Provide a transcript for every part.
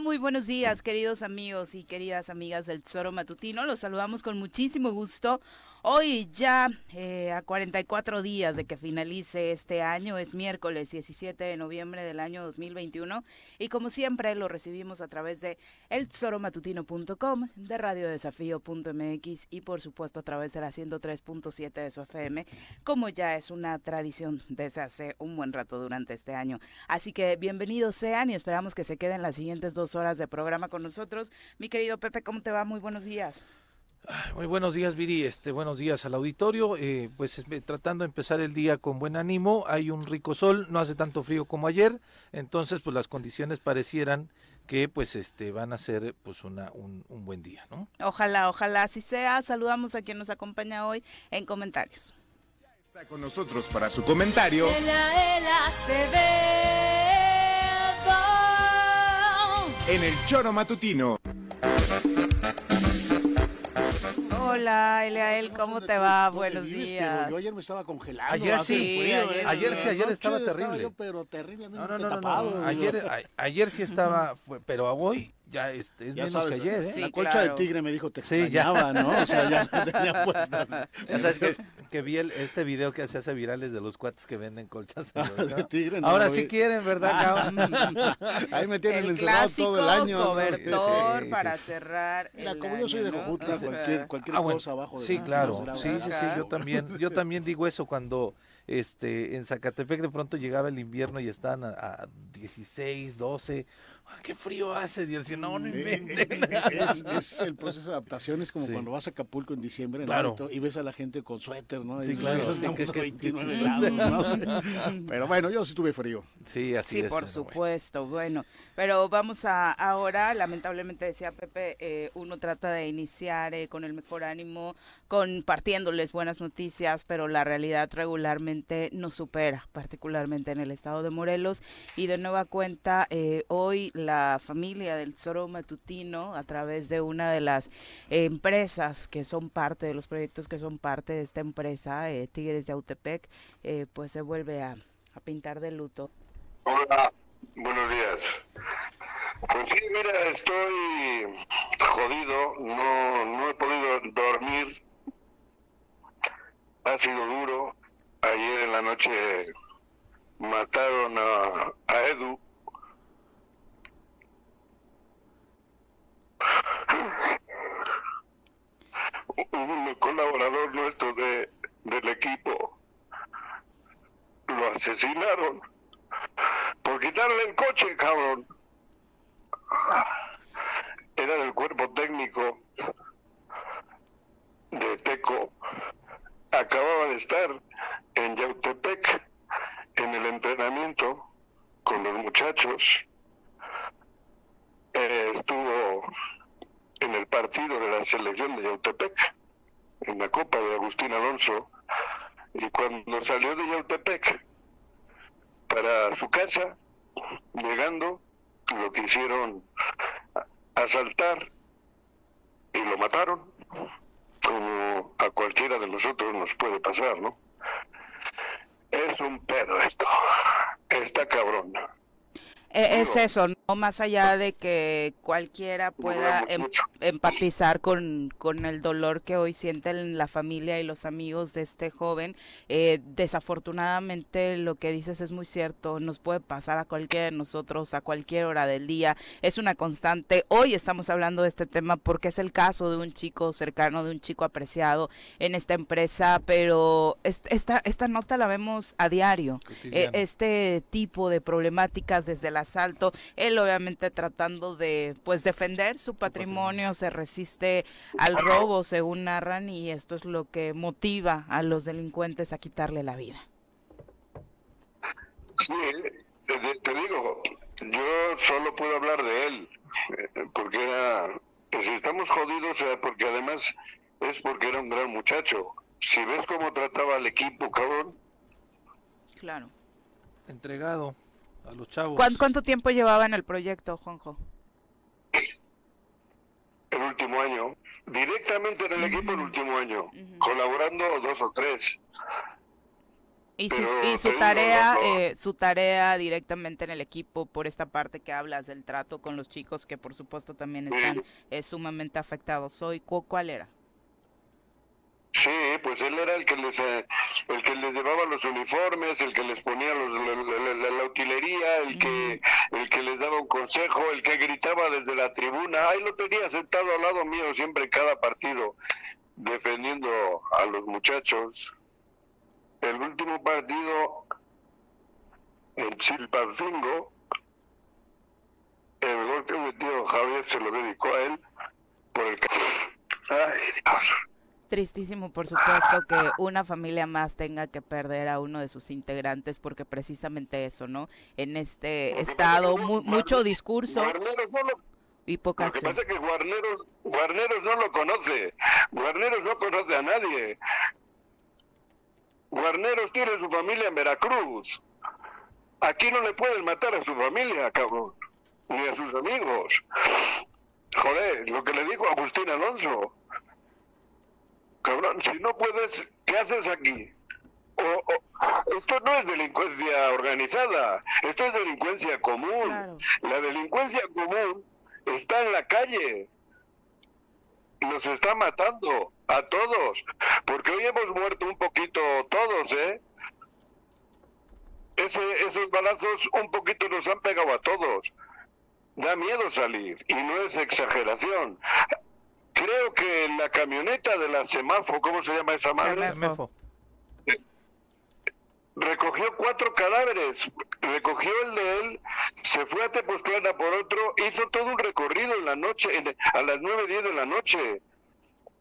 Muy buenos días, queridos amigos y queridas amigas del Tesoro Matutino. Los saludamos con muchísimo gusto. Hoy ya eh, a 44 días de que finalice este año, es miércoles 17 de noviembre del año 2021 y como siempre lo recibimos a través de eltesoromatutino.com, de radiodesafío.mx y por supuesto a través de la 103.7 de su FM, como ya es una tradición desde hace un buen rato durante este año. Así que bienvenidos sean y esperamos que se queden las siguientes dos horas de programa con nosotros. Mi querido Pepe, ¿cómo te va? Muy buenos días. Muy buenos días, Viri. Este, buenos días al auditorio. Eh, pues eh, tratando de empezar el día con buen ánimo. Hay un rico sol, no hace tanto frío como ayer, entonces pues las condiciones parecieran que pues este van a ser pues una, un, buen día, ¿no? Ojalá, ojalá así sea. Saludamos a quien nos acompaña hoy en comentarios. Ya está con nosotros para su comentario. En el Choro Matutino. Hola, Eliael, ¿cómo te va? Buenos días. Yo ayer me estaba congelando. Ayer sí, ayer, sí, ayer estaba terrible. pero terriblemente no, no, tapado. Ayer, ayer sí estaba, pero hoy ya este, es ya menos que ayer, ¿eh? la colcha del tigre me dijo te sí, extrañaba, ¿no? O sea, ya tenía puestas. Ya sabes que, que vi el, este video que se hace virales de los cuates que venden colchas. Ah, de tigre, no, Ahora sí quieren, ¿verdad, ah, Ahí me tienen el encerrado todo el año. cobertor sí, para cerrar Mira, como yo soy de Jojutla, cualquier, cualquier ah, cosa abajo. De sí, claro. Sí, sí, sí, yo también, yo también digo eso cuando este en Zacatepec de pronto llegaba el invierno y estaban a, a 16, 12 qué frío hace, Dios, no, no Es, es, el proceso de adaptación, es como cuando vas a Acapulco en diciembre y ves a la gente con suéter, ¿no? Sí, claro. Estamos a 29 grados, no Pero bueno, yo sí tuve frío. Sí, así es. Sí, por supuesto, bueno. Pero vamos a ahora, lamentablemente decía Pepe, eh, uno trata de iniciar eh, con el mejor ánimo, compartiéndoles buenas noticias, pero la realidad regularmente nos supera, particularmente en el estado de Morelos. Y de nueva cuenta, eh, hoy la familia del Zoro Matutino, a través de una de las empresas que son parte de los proyectos que son parte de esta empresa, eh, Tigres de Autepec, eh, pues se vuelve a, a pintar de luto. Hola, buenos días. Pues sí, mira, estoy jodido, no, no he podido dormir, ha sido duro. Ayer en la noche mataron a, a Edu, un colaborador nuestro de, del equipo lo asesinaron por quitarle el coche, cabrón. Era del cuerpo técnico de Teco. Acababa de estar en Yautepec en el entrenamiento con los muchachos. Eh, estuvo en el partido de la selección de Yautepec, en la Copa de Agustín Alonso, y cuando salió de Yautepec para su casa, llegando, lo quisieron asaltar y lo mataron, como a cualquiera de nosotros nos puede pasar, ¿no? Es un pedo esto, está cabrón. E, es eso, más allá de que cualquiera pueda em, empatizar con, con, el dolor que hoy sienten la familia y los amigos de este joven. Eh, desafortunadamente lo que dices es muy cierto, nos puede pasar a cualquiera de nosotros a cualquier hora del día, es una constante. Hoy estamos hablando de este tema porque es el caso de un chico cercano, de un chico apreciado en esta empresa, pero esta, esta nota la vemos a diario. E, este tipo de problemáticas desde la asalto, él obviamente tratando de pues defender su patrimonio, se resiste al robo, según narran, y esto es lo que motiva a los delincuentes a quitarle la vida. Sí, te, digo, yo solo puedo hablar de él, eh, porque era, pues, si estamos jodidos, porque además es porque era un gran muchacho. Si ves cómo trataba al equipo, cabrón. Claro. Entregado a los chavos. ¿Cuánto, tiempo llevaba en el proyecto, Juanjo? El último año. Directamente en el equipo el último año. Colaborando dos o tres. Y su, y su tarea, eh, su tarea directamente en el equipo por esta parte que hablas del trato con los chicos que por supuesto también están eh, sumamente afectados hoy, ¿cuál era? Sí, pues él era el que les eh, el que les llevaba los uniformes, el que les ponía los, la, utilería, el que el que les daba un consejo, el que gritaba desde la tribuna. Ahí lo tenía sentado al lado mío siempre cada partido, defendiendo a los muchachos. El último partido en Chilpancingo, el gol que metió Javier se lo dedicó a él por el... Ay, Dios tristísimo, por supuesto, que una familia más tenga que perder a uno de sus integrantes, porque precisamente eso, ¿no? En este estado, mucho discurso y poca Lo que pasa es que Guarneros, Guarneros no lo conoce. Guarneros no conoce a nadie. Guarneros tiene su familia en Veracruz. Aquí no le pueden matar a su familia, cabrón. Ni a sus amigos. Joder, lo que le dijo Agustín Alonso cabrón, si no puedes, ¿qué haces aquí? esto no es delincuencia organizada, esto es delincuencia común. La delincuencia común está en la calle, nos está matando a todos, porque hoy hemos muerto un poquito todos, ¿eh? Ese, esos balazos un poquito nos han pegado a todos. Da miedo salir y no es exageración creo que la camioneta de la Semafo, ¿cómo se llama esa madre? Semafo. Recogió cuatro cadáveres, recogió el de él, se fue a Tepoztlán por otro, hizo todo un recorrido en la noche, a las nueve, diez de la noche.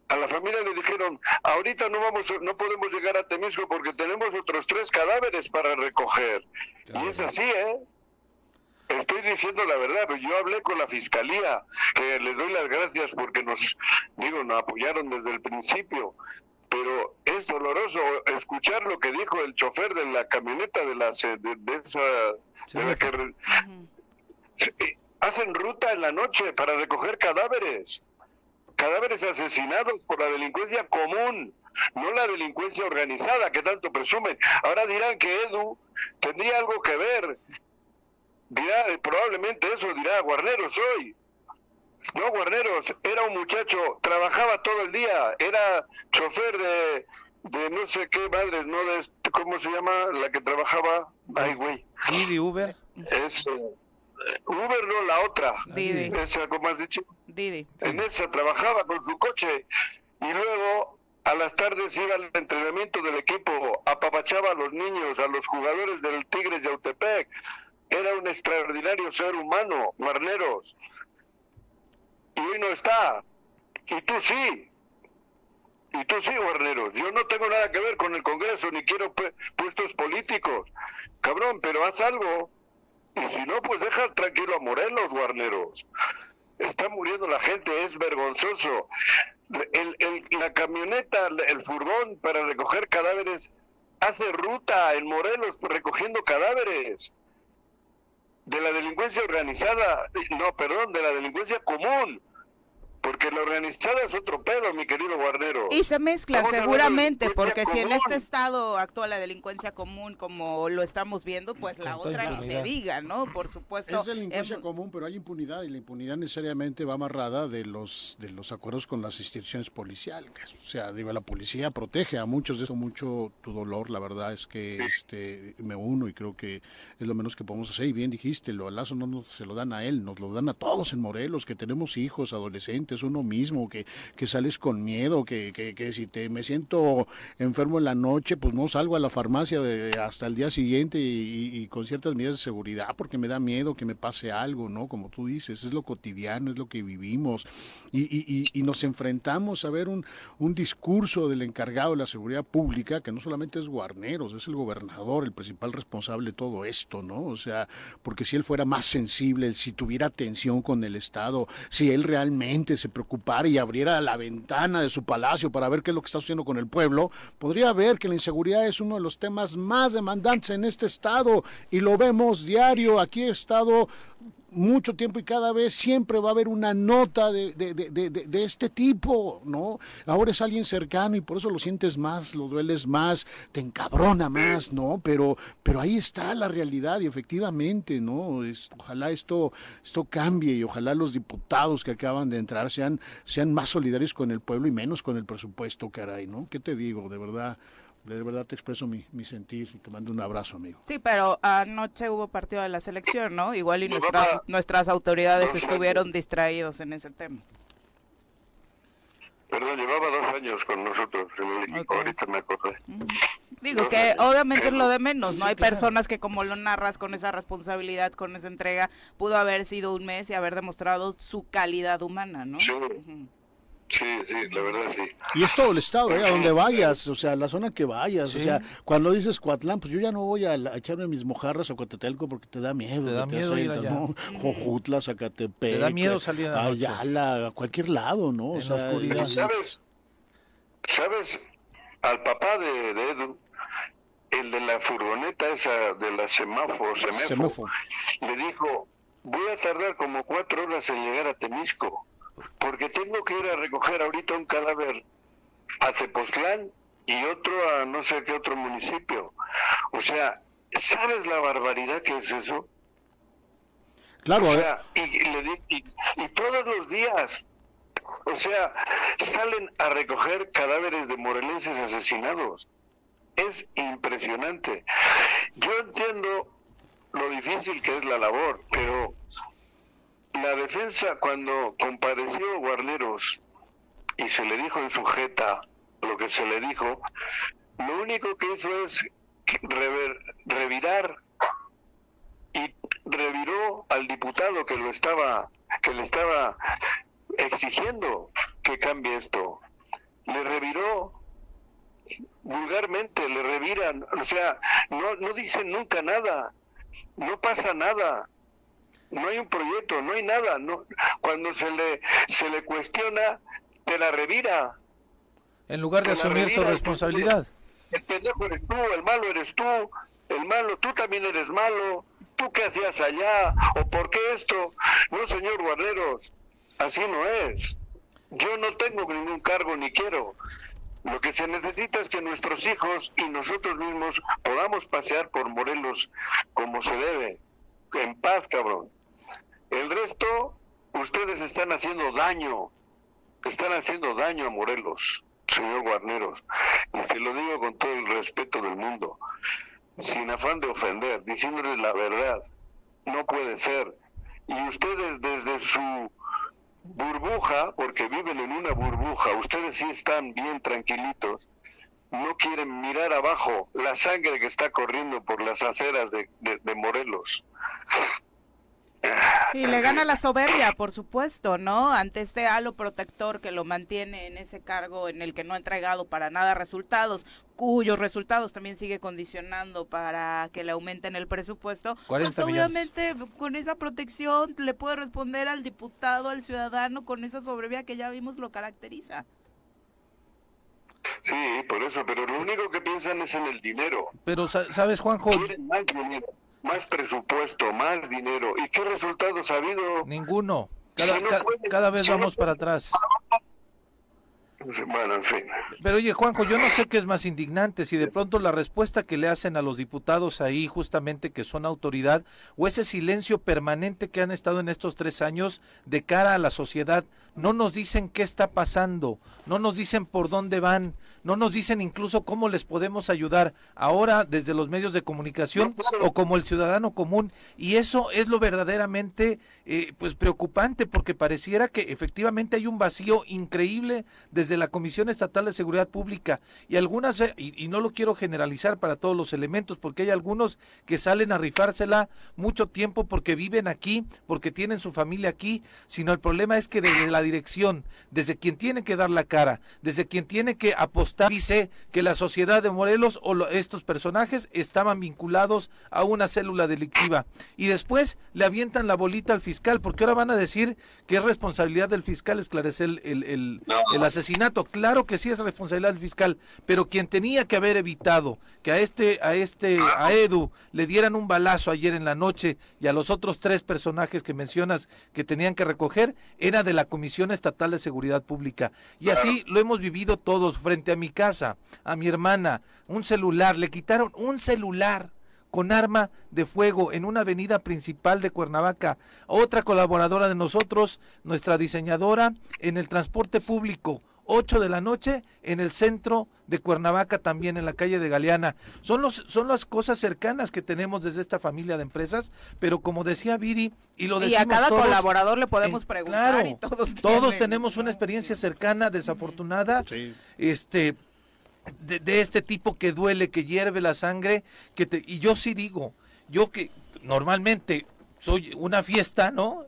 A la familia le dijeron, ahorita no vamos, no podemos llegar a Temisco porque tenemos otros tres cadáveres para recoger. Y es así, ¿eh? Estoy diciendo la verdad, yo hablé con la fiscalía, que les doy las gracias porque nos, digo, nos apoyaron desde el principio, pero es doloroso escuchar lo que dijo el chofer de la camioneta de la de, esa de que eh, hacen ruta en la noche para recoger cadáveres, cadáveres asesinados por la delincuencia común, no la delincuencia organizada que tanto presumen. Ahora dirán que Edu tendría algo que ver dirá, probablemente eso dirá Guarneros hoy. No, Guarneros, era un muchacho, trabajaba todo el día, era chofer de, de no sé qué madres, ¿no? De, ¿Cómo se llama? La que trabajaba. Ay, güey. Didi Uber. Eso. Uber no, la otra. Didi. Esa, ¿cómo has dicho? Didi. En esa trabajaba con su coche y luego a las tardes iba al entrenamiento del equipo, apapachaba a los niños, a los jugadores del Tigres de Autepec era un extraordinario ser humano, Guarneros. Y hoy no está. Y tú sí. Y tú sí, Guarneros. Yo no tengo nada que ver con el Congreso, ni quiero puestos políticos. Cabrón, pero haz algo. Y si no, pues deja tranquilo a Morelos, Guarneros. Está muriendo la gente, es vergonzoso. El, la camioneta, el furgón para recoger cadáveres, hace ruta en Morelos recogiendo cadáveres de la delincuencia organizada, no, perdón, de la delincuencia común. Porque la organizada es otro pedo, mi querido guardero. Y se mezcla seguramente, porque si en este estado actúa la delincuencia común como lo estamos viendo, pues la otra ni se diga, ¿no? Por supuesto. Es delincuencia común, pero hay impunidad y la impunidad necesariamente va amarrada de los de los acuerdos con las instituciones policiales. O sea, digo, la policía protege a muchos de eso, mucho tu dolor, la verdad es que este me uno y creo que es lo menos que podemos hacer. Y bien dijiste, lo alazo no nos, se lo dan a él, nos lo dan a todos en Morelos, que tenemos hijos, adolescentes es uno mismo, que, que sales con miedo, que, que, si te me siento enfermo en la noche, pues no salgo a la farmacia de, hasta el día siguiente y, con ciertas medidas de seguridad porque me da miedo que me pase algo, ¿no? Como tú dices, es lo cotidiano, es lo que vivimos y, y, y nos enfrentamos a ver un, un discurso del encargado de la seguridad pública que no solamente es Guarneros, es el gobernador, el principal responsable de todo esto, ¿no? O sea, porque si él fuera más sensible, si tuviera atención con el Estado, si él realmente se se preocupara y abriera la ventana de su palacio para ver qué es lo que está sucediendo con el pueblo, podría ver que la inseguridad es uno de los temas más demandantes en este estado y lo vemos diario. Aquí he estado mucho tiempo y cada vez siempre va a haber una nota de, de, de, de, este tipo, ¿no? Ahora es alguien cercano y por eso lo sientes más, lo dueles más, te encabrona más, ¿no? Pero, pero ahí está la realidad y efectivamente, ¿no? Es, ojalá esto, esto cambie y ojalá los diputados que acaban de entrar sean, sean más solidarios con el pueblo y menos con el presupuesto, caray, ¿no? ¿Qué te digo? De verdad de verdad te expreso mi, mi, sentir y te mando un abrazo, amigo. Sí, pero anoche hubo partido de la selección, ¿no? Igual y nuestras, nuestras autoridades estuvieron distraídos en ese tema. Perdón, llevaba dos años con nosotros ahorita me acordé. Digo que obviamente es lo de menos, ¿no? Hay personas que como lo narras con esa responsabilidad, con esa entrega, pudo haber sido un mes y haber demostrado su calidad humana, ¿no? Sí. Sí, sí, la verdad sí. Y es todo el estado, ¿eh? A donde vayas, o sea, la zona que vayas. O sea, cuando dices Coatlán, pues yo ya no voy a, echarme mis mojarras a Coatetelco porque te da miedo. Te da miedo ir allá. ¿no? Jojutla, Zacatepec. Te da miedo salir a Ayala, a cualquier lado, ¿no? O sea, oscuridad. ¿Sabes? ¿Sabes? Al papá de, Edu, el de la furgoneta esa de la semáforo, semáforo, le dijo, voy a tardar como cuatro horas en llegar a Temisco porque tengo que ir a recoger ahorita un cadáver a Tepoztlán y otro a no sé qué otro municipio. O sea, ¿sabes la barbaridad que es eso? Claro. O sea, y, y, todos los días, o sea, salen a recoger cadáveres de morelenses asesinados. Es impresionante. Yo entiendo lo difícil que es la labor, pero la defensa cuando compareció Guarneros y se le dijo en sujeta lo que se le dijo, lo único que hizo es revirar y reviró al diputado que lo estaba que le estaba exigiendo que cambie esto. Le reviró vulgarmente, le reviran, o sea, no no dicen nunca nada. No pasa nada no hay un proyecto, no hay nada. No, cuando se le, se le cuestiona, te la revira. En lugar de asumir su responsabilidad. El pendejo eres tú, el malo eres tú, el malo, tú también eres malo. ¿Tú qué hacías allá? ¿O por qué esto? No, señor Guarneros, así no es. Yo no tengo ningún cargo ni quiero. Lo que se necesita es que nuestros hijos y nosotros mismos podamos pasear por Morelos como se debe, en paz, cabrón. El resto, ustedes están haciendo daño, están haciendo daño a Morelos, señor Guarneros. Y se lo digo con todo el respeto del mundo, sin afán de ofender, diciéndoles la verdad. No puede ser. Y ustedes desde su burbuja, porque viven en una burbuja, ustedes sí están bien tranquilitos, no quieren mirar abajo la sangre que está corriendo por las aceras de, de Morelos. Y le gana la soberbia, por supuesto, ¿no? Ante este halo protector que lo mantiene en ese cargo en el que no ha entregado para nada resultados, cuyos resultados también sigue condicionando para que le aumenten el presupuesto, pues obviamente con esa protección le puede responder al diputado, al ciudadano, con esa soberbia que ya vimos lo caracteriza. Sí, por eso, pero lo único que piensan es en el dinero. Pero, ¿sabes, Juanjo? Quieren más dinero más presupuesto, más dinero. ¿Y qué resultados ha habido? Ninguno. Cada, vez vamos para atrás. Bueno, en fin. Pero oye, Juanjo, yo no sé qué es más indignante, si de pronto la respuesta que le hacen a los diputados ahí, justamente que son autoridad, o ese silencio permanente que han estado en estos tres años de cara a la sociedad, no nos dicen qué está pasando, no nos dicen por dónde van, no nos dicen incluso cómo les podemos ayudar ahora desde los medios de comunicación o como el ciudadano común. Y eso es lo verdaderamente eh, pues preocupante porque pareciera que efectivamente hay un vacío increíble desde la Comisión Estatal de Seguridad Pública y algunas, eh, y, y no lo quiero generalizar para todos los elementos, porque hay algunos que salen a rifársela mucho tiempo porque viven aquí, porque tienen su familia aquí, sino el problema es que desde la dirección, desde quien tiene que dar la cara, desde quien tiene que apostar, dice que la sociedad de Morelos o estos personajes estaban vinculados a una célula delictiva. Y después le avientan la bolita al fiscal, porque ahora van a decir que es responsabilidad del fiscal esclarecer el, el, el, asesinato. Claro que sí es responsabilidad del fiscal, pero quien tenía que haber evitado que a este, a este, a Edu le dieran un balazo ayer en la noche y a los otros tres personajes que mencionas que tenían que recoger, era de la Comisión Estatal de Seguridad Pública. Y así lo hemos vivido todos frente a mi casa, a mi hermana, un celular, le quitaron un celular con arma de fuego en una avenida principal de Cuernavaca. Otra colaboradora de nosotros, nuestra diseñadora, en el transporte público, 8 de la noche en el centro de Cuernavaca, también en la calle de Galeana. Son, los, son las cosas cercanas que tenemos desde esta familia de empresas, pero como decía Viri, y lo decimos Y a cada colaborador le podemos preguntar y todos, todos tenemos una experiencia cercana, desafortunada, este, de, este tipo que duele, que hierve la sangre, que te, y yo sí digo, yo que normalmente soy una fiesta, ¿no?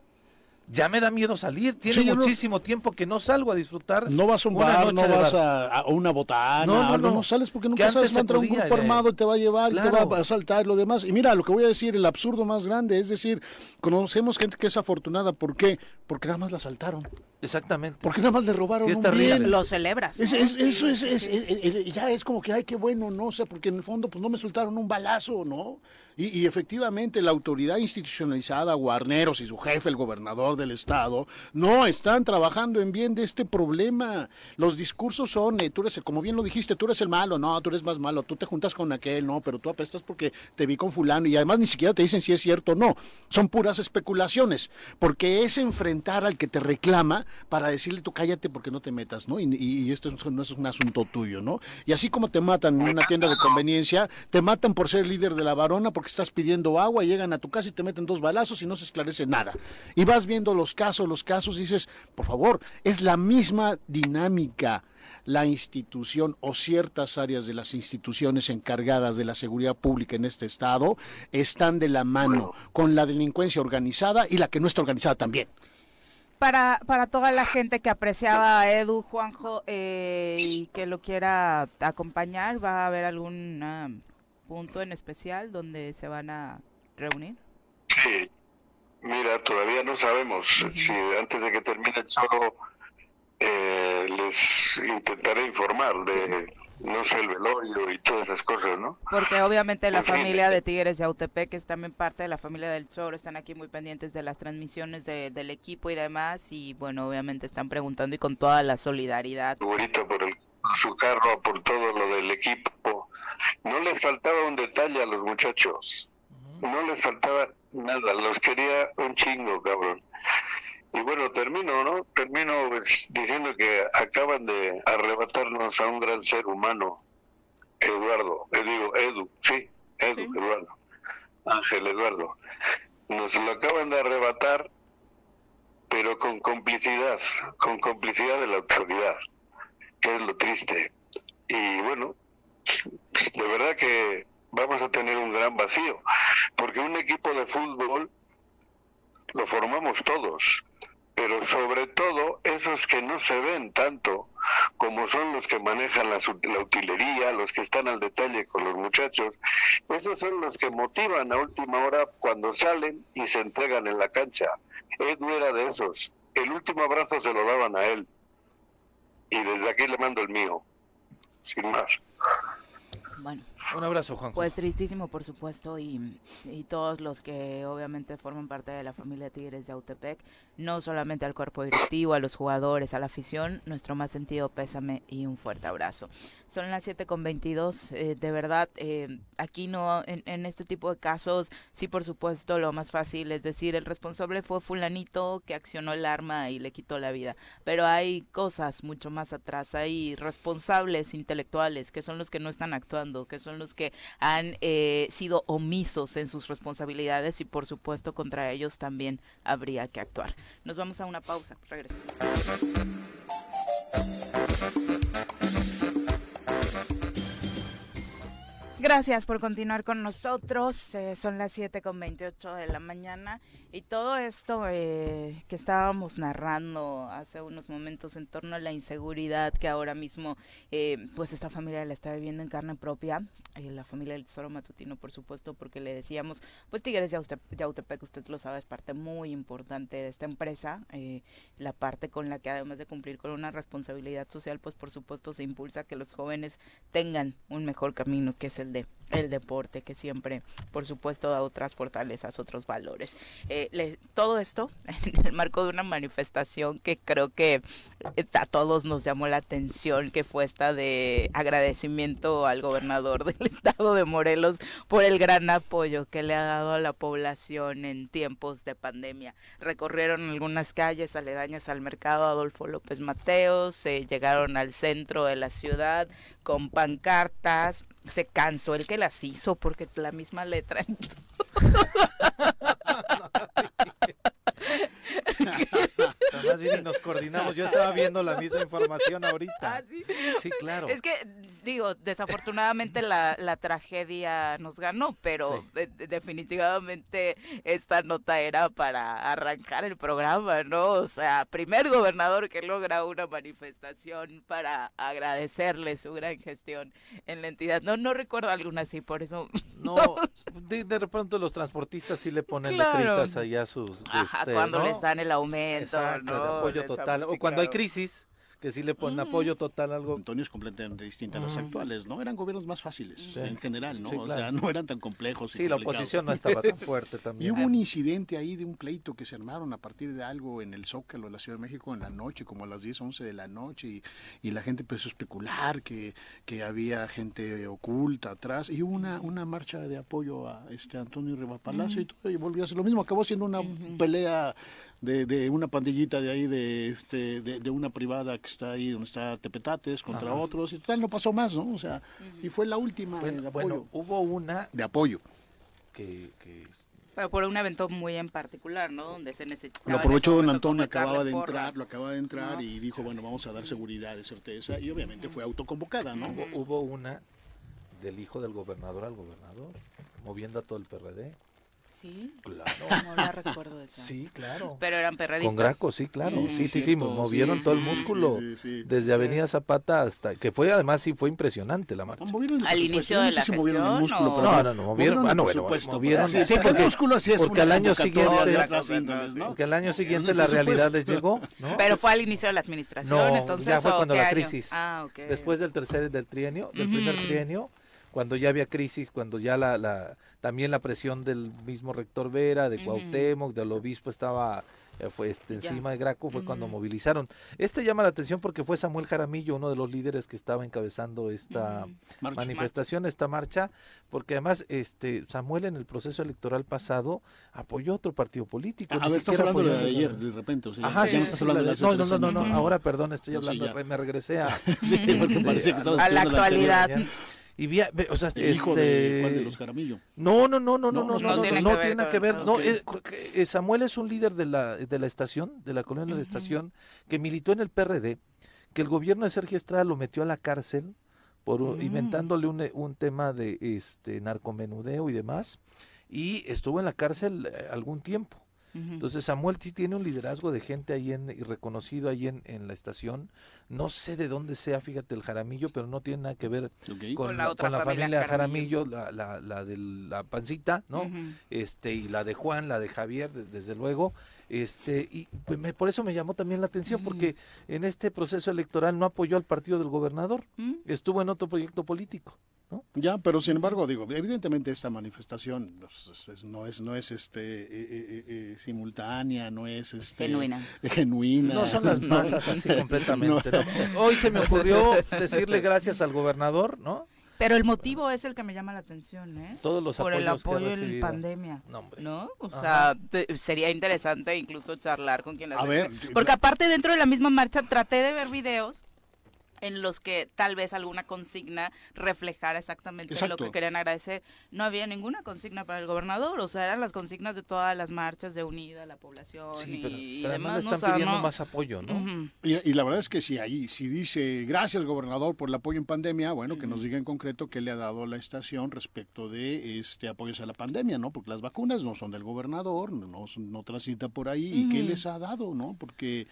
Ya me da miedo salir. Tiene muchísimo tiempo que no salgo a disfrutar. No vas a un bar, no vas a, una botana, no, no, no, sales porque nunca sabes, va a entrar un grupo armado y te va a llevar, y te va a asaltar y lo demás. Y mira, lo que voy a decir, el absurdo más grande, es decir, conocemos gente que es afortunada, ¿por qué? Porque nada más la asaltaron. Exactamente. Porque nada más le robaron un bien. Lo celebras. eso es, ya es como que, ay, qué bueno, ¿no? O sea, porque en el fondo, pues no me soltaron un balazo, ¿no? Y, efectivamente la autoridad institucionalizada, Guarneros y su jefe, el gobernador del estado, no están trabajando en bien de este problema. Los discursos son, eh, tú eres, como bien lo dijiste, tú eres el malo, no, tú eres más malo, tú te juntas con aquel, no, pero tú apestas porque te vi con fulano y además ni siquiera te dicen si es cierto o no. Son puras especulaciones, porque es enfrentar al que te reclama para decirle tú cállate porque no te metas, ¿no? Y, esto no es un asunto tuyo, ¿no? Y así como te matan en una tienda de conveniencia, te matan por ser líder de la varona, porque estás pidiendo agua, llegan a tu casa y te meten dos balazos y no se esclarece nada. Y vas viendo los casos, los casos y dices, por favor, es la misma dinámica la institución o ciertas áreas de las instituciones encargadas de la seguridad pública en este estado están de la mano con la delincuencia organizada y la que no está organizada también. Para, para toda la gente que apreciaba a Edu, Juanjo, eh, y que lo quiera acompañar, ¿va a haber algún punto en especial donde se van a reunir? Sí, mira, todavía no sabemos si antes de que termine el show eh, les intentaré informar de, no sé, el velorio y todas esas cosas, ¿no? Porque obviamente la familia de Tigres de Autepec, que es también parte de la familia del Choro, están aquí muy pendientes de las transmisiones del equipo y demás, y bueno, obviamente están preguntando y con toda la solidaridad. Ahorita por el su carro, por todo lo del equipo. No les faltaba un detalle a los muchachos. No les faltaba nada. Los quería un chingo, cabrón. Y bueno, termino, ¿no? Termino pues, diciendo que acaban de arrebatarnos a un gran ser humano, Eduardo. Eh, digo, Edu, sí, Edu, Eduardo. Ángel Eduardo. Nos lo acaban de arrebatar, pero con complicidad, con complicidad de la autoridad que es lo triste. Y bueno, de verdad que vamos a tener un gran vacío, porque un equipo de fútbol lo formamos todos, pero sobre todo esos que no se ven tanto, como son los que manejan la, la, utilería, los que están al detalle con los muchachos, esos son los que motivan a última hora cuando salen y se entregan en la cancha. Edu era de esos. El último abrazo se lo daban a él y desde aquí le mando el mío, sin más. Bueno. Un abrazo, Juan. Pues tristísimo, por supuesto, y, y, todos los que obviamente forman parte de la familia Tigres de Autepec, no solamente al cuerpo directivo, a los jugadores, a la afición, nuestro más sentido pésame y un fuerte abrazo. Son las 7 con 22, eh, de verdad, eh, aquí no, en, en, este tipo de casos, sí, por supuesto, lo más fácil es decir, el responsable fue fulanito que accionó el arma y le quitó la vida, pero hay cosas mucho más atrás, hay responsables intelectuales que son los que no están actuando, que son los que han eh, sido omisos en sus responsabilidades y por supuesto contra ellos también habría que actuar. Nos vamos a una pausa, regresamos. Gracias por continuar con nosotros. Eh, son las 7 con 28 de la mañana y todo esto eh, que estábamos narrando hace unos momentos en torno a la inseguridad que ahora mismo eh, pues esta familia la está viviendo en carne propia, la familia del Tesoro Matutino por supuesto porque le decíamos, pues Tigres de Yautepec, usted lo sabe, es parte muy importante de esta empresa, la parte con la que además de cumplir con una responsabilidad social pues por supuesto se impulsa que los jóvenes tengan un mejor camino que es el de el deporte, que siempre, por supuesto, da otras fortalezas, otros valores. Eh, todo esto en el marco de una manifestación que creo que eh, a todos nos llamó la atención, que fue esta de agradecimiento al gobernador del estado de Morelos por el gran apoyo que le ha dado a la población en tiempos de pandemia. Recorrieron algunas calles aledañas al mercado Adolfo López Mateos, se llegaron al centro de la ciudad con pancartas, se cansó el que las hizo porque la misma letra. Más bien nos coordinamos. Yo estaba viendo la misma información ahorita. ¿Ah, sí? sí? claro. Es que, digo, desafortunadamente la, la tragedia nos ganó, pero definitivamente esta nota era para arrancar el programa, ¿no? O sea, primer gobernador que logra una manifestación para agradecerle su gran gestión en la entidad. No, no recuerdo alguna así, por eso. No, de, de repente los transportistas sí le ponen letritas ahí a sus. Ajá, este, cuando les dan el aumento, ¿no? De apoyo total. O cuando hay crisis, que sí le ponen apoyo total algo. Antonio es completamente distinta a las actuales, ¿no? Eran gobiernos más fáciles en general, ¿no? O sea, no eran tan complejos. sí, la oposición no estaba tan fuerte también. Y hubo un incidente ahí de un pleito que se armaron a partir de algo en el Zócalo de la Ciudad de México en la noche, como a las 10, 11 de la noche, y, y la gente empezó a especular que, que había gente oculta atrás, y hubo una, una marcha de apoyo a este Antonio Reba Palacio y todo, y volvió a ser lo mismo, acabó siendo una pelea de, de, una pandillita de ahí, de, este, de, una privada que está ahí donde está Tepetates contra otros, y tal, no pasó más, ¿no? O sea, y fue la última bueno, de apoyo. hubo una... De apoyo. Que, que... Pero por un evento muy en particular, ¿no? Donde se necesitaba... Lo aprovechó don Antonio, acababa de entrar, lo acaba de entrar y dijo, bueno, vamos a dar seguridad de certeza, y obviamente fue autoconvocada, ¿no? Hubo, hubo una del hijo del gobernador al gobernador, moviendo a todo el PRD. Sí. Claro. No la recuerdo esa. Sí, claro. Pero eran perradistas. Con Graco, sí, claro. Sí, sí, sí, movieron todo el músculo. desde Avenida Zapata hasta. Que fue, además, sí fue impresionante la marcha. Al inicio de la gestión. no, no, no, movieron. Ah, no, bueno, movieron. Sí, porque, músculo es porque al año siguiente. Porque al año siguiente la realidad les llegó. Pero fue al inicio de la administración, entonces. Ya fue cuando la crisis. Ah. Después del tercer, del trienio, del primer trienio cuando ya había crisis, cuando ya la, la también la presión del mismo rector Vera, de Cuauhtémoc, del obispo estaba eh, fue este, encima de Graco, fue cuando movilizaron. Este llama la atención porque fue Samuel Jaramillo, uno de los líderes que estaba encabezando esta manifestación, esta marcha, porque además este Samuel en el proceso electoral pasado apoyó otro partido político. A, ver, estás hablando de ayer, de repente. O sea, Ajá, sí, no, no, no, no, ahora perdón, estoy hablando, me regresé a, sí, porque parece que a la actualidad. Y vía, o sea, el hijo de Juan de los Caramillo. No, no, no, no, no, no, no, no, tiene, no, que tiene que ver. No, eh, Samuel es un líder de la, de la estación, de la colonia de la estación, que militó en el PRD, que el gobierno de Sergio Estrada lo metió a la cárcel por inventándole un, un tema de este narcomenudeo y demás, y estuvo en la cárcel eh, algún tiempo. Entonces Samuel sí tiene un liderazgo de gente ahí en, y reconocido ahí en, en, la estación. No sé de dónde sea, fíjate, el Jaramillo, pero no tiene nada que ver con, la, familia, Jaramillo, la, la, la, de la pancita, ¿no? Este, y la de Juan, la de Javier, desde luego. Este, y pues, por eso me llamó también la atención, porque en este proceso electoral no apoyó al partido del gobernador, estuvo en otro proyecto político. ¿No? Ya, pero sin embargo, digo, evidentemente esta manifestación pues, no es no es este eh, eh, eh, simultánea, no es este genuina. genuina. No son las masas así completamente. Hoy se me ocurrió decirle gracias al gobernador, ¿no? Pero el motivo es el que me llama la atención, ¿eh? Todos los Por el apoyo en pandemia. No, O sea, sería interesante incluso charlar con quien A ver, Porque aparte dentro de la misma marcha traté de ver videos en los que tal vez alguna consigna reflejara exactamente lo que querían agradecer. No había ninguna consigna para el gobernador, o sea, eran las consignas de todas las marchas de unida, la población y, además le están pidiendo más apoyo, ¿no? y, la verdad es que si ahí, si dice gracias gobernador por el apoyo en pandemia, bueno, que nos diga en concreto qué le ha dado la estación respecto de este apoyos a la pandemia, ¿no? Porque las vacunas no son del gobernador, no, no transita por ahí, y qué les ha dado, ¿no? Porque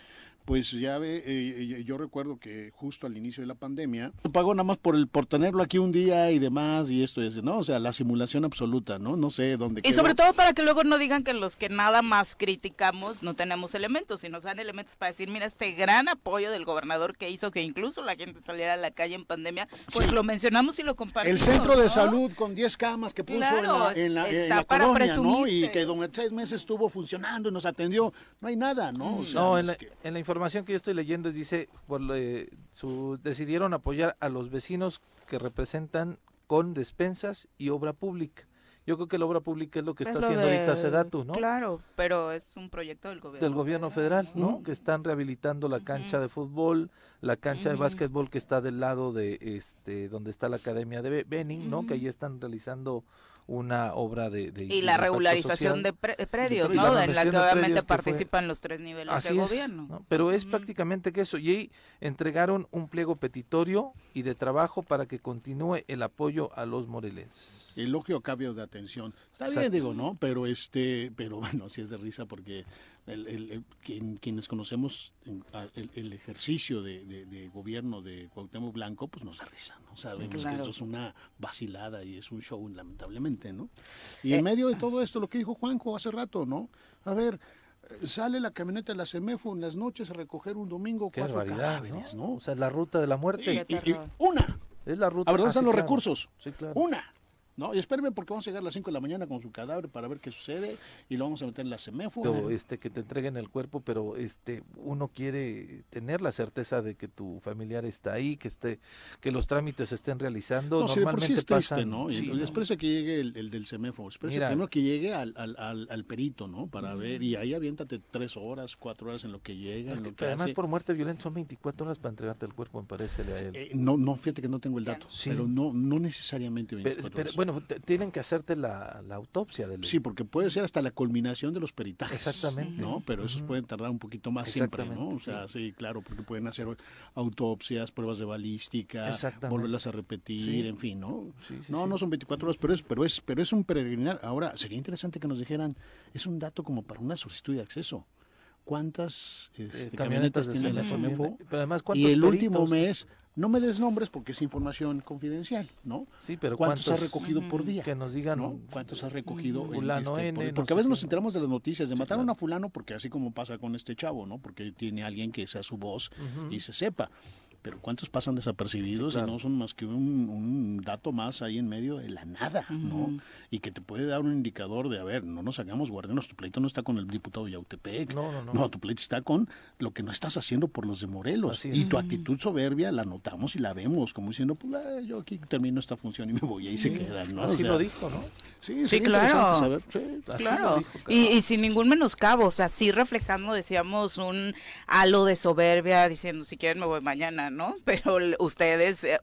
pues ya ve, eh, yo recuerdo que justo al inicio de la pandemia, pagó nada más por el por tenerlo aquí un día y demás y esto y ese, ¿no? O sea, la simulación absoluta, ¿no? No sé dónde. Y sobre todo para que luego no digan que los que nada más criticamos no tenemos elementos, sino nos dan elementos para decir, mira, este gran apoyo del gobernador que hizo que incluso la gente saliera a la calle en pandemia, pues lo mencionamos y lo compartimos. El centro de salud con 10 camas que puso en la, en la, colonia, ¿no? Y que durante seis meses estuvo funcionando y nos atendió. No hay nada, ¿no? O sea, no, en la, en la información información que yo estoy leyendo dice, por, su, decidieron apoyar a los vecinos que representan con despensas y obra pública. Yo creo que la obra pública es lo que está haciendo ahorita Sedatu, ¿no? Claro, pero es un proyecto del gobierno. Del gobierno federal, ¿no? Que están rehabilitando la cancha de fútbol, la cancha de básquetbol que está del lado de este donde está la academia de Benning, ¿no? Que ahí están realizando una obra de... y la regularización de, predios, ¿no? En la que obviamente participan los tres niveles de gobierno. Pero es prácticamente que eso. Y ahí entregaron un pliego petitorio y de trabajo para que continúe el apoyo a los morelenses. Elogio a cambio de atención. Está bien, digo, ¿no? Pero este, pero bueno, sí es de risa porque el, quienes conocemos el, ejercicio de, gobierno de Cuauhtémoc Blanco, pues nos da risa, ¿no? Sabemos que esto es una vacilada y es un show, lamentablemente, ¿no? Y en eh, medio de todo esto, lo que dijo Juanjo hace rato, ¿no? A ver, sale la camioneta de la CEMEFO en las noches a recoger un domingo Qué cuatro cadáveres, ¿no? O sea, la ruta de la muerte. Y, una. Es la ruta. A ver, ¿dónde están los recursos? Sí, claro. Una. ¿No? Y espérenme porque vamos a llegar a las 5 de la mañana con su cadáver para ver qué sucede y lo vamos a meter en la seméfora. Este, que te entreguen el cuerpo, pero este, uno quiere tener la certeza de que tu familiar está ahí, que esté, que los trámites se estén realizando. No, Normalmente sí es ¿no? Y después de que llegue el, del seméforo, espérese primero que llegue al, al, al, perito, ¿no? Para ver, y ahí aviéntate tres horas, cuatro horas en lo que llega. En lo que además por muerte violenta son 24 horas para entregarte el cuerpo, me parece a él. Eh, no, no, fíjate que no tengo el dato, pero no, no necesariamente 24 horas bueno, tienen que hacerte la, autopsia del Sí, porque puede ser hasta la culminación de los peritajes. Exactamente. ¿no? Pero esos pueden tardar un poquito más siempre, ¿no? O sea, sí. claro, porque pueden hacer autopsias, pruebas de balística, volverlas a repetir, en fin, ¿no? no, no son 24 horas, pero es, pero es, pero es un peregrinar. Ahora, sería interesante que nos dijeran, es un dato como para una solicitud de acceso. ¿Cuántas este, eh, camionetas, tiene la CEMEFO? Pero además, y el último mes no me des nombres porque es información confidencial, ¿no? Sí, pero ¿cuántos, has recogido por día? Que nos digan, ¿no? ¿Cuántos has recogido? Fulano este, porque a veces nos enteramos de las noticias de matar a fulano porque así como pasa con este chavo, ¿no? Porque tiene alguien que sea su voz y se sepa pero ¿cuántos pasan desapercibidos y no son más que un, dato más ahí en medio de la nada, ¿no? Y que te puede dar un indicador de, a ver, no nos hagamos guardianos, tu pleito no está con el diputado Yautepec, no, no, no. no tu pleito está con lo que no estás haciendo por los de Morelos. Y tu actitud soberbia la notamos y la vemos, como diciendo, pues ah, yo aquí termino esta función y me voy, y ahí se quedan, ¿no? Así lo dijo, ¿no? Sí, sí claro. claro. Y, y, sin ningún menoscabo, o sea, sí reflejando, decíamos, un halo de soberbia, diciendo, si quieren me voy mañana, ¿no? Pero ustedes, eh,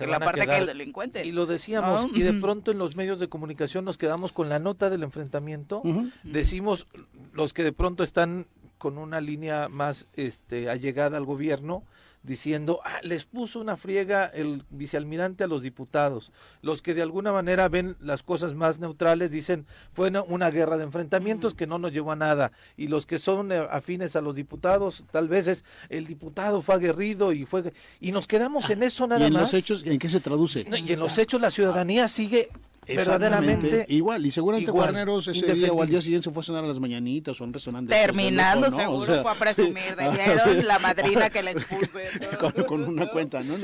la parte que el delincuente. Y lo decíamos, y de pronto en los medios de comunicación nos quedamos con la nota del enfrentamiento. Decimos, los que de pronto están con una línea más este, allegada al gobierno, diciendo, ah, les puso una friega el vicealmirante a los diputados. Los que de alguna manera ven las cosas más neutrales dicen, fue una, guerra de enfrentamientos que no nos llevó a nada. Y los que son eh, afines a los diputados, tal vez es, el diputado fue aguerrido y fue... Y nos quedamos en eso nada ¿Y en más. los hechos en qué se traduce? y en los hechos la ciudadanía sigue verdaderamente igual y seguramente Guarneros ese día o al día siguiente se fue a sonar a las mañanitas o un resonante terminando seguro fue a presumir de ah, la madrina que le puse con, una cuenta no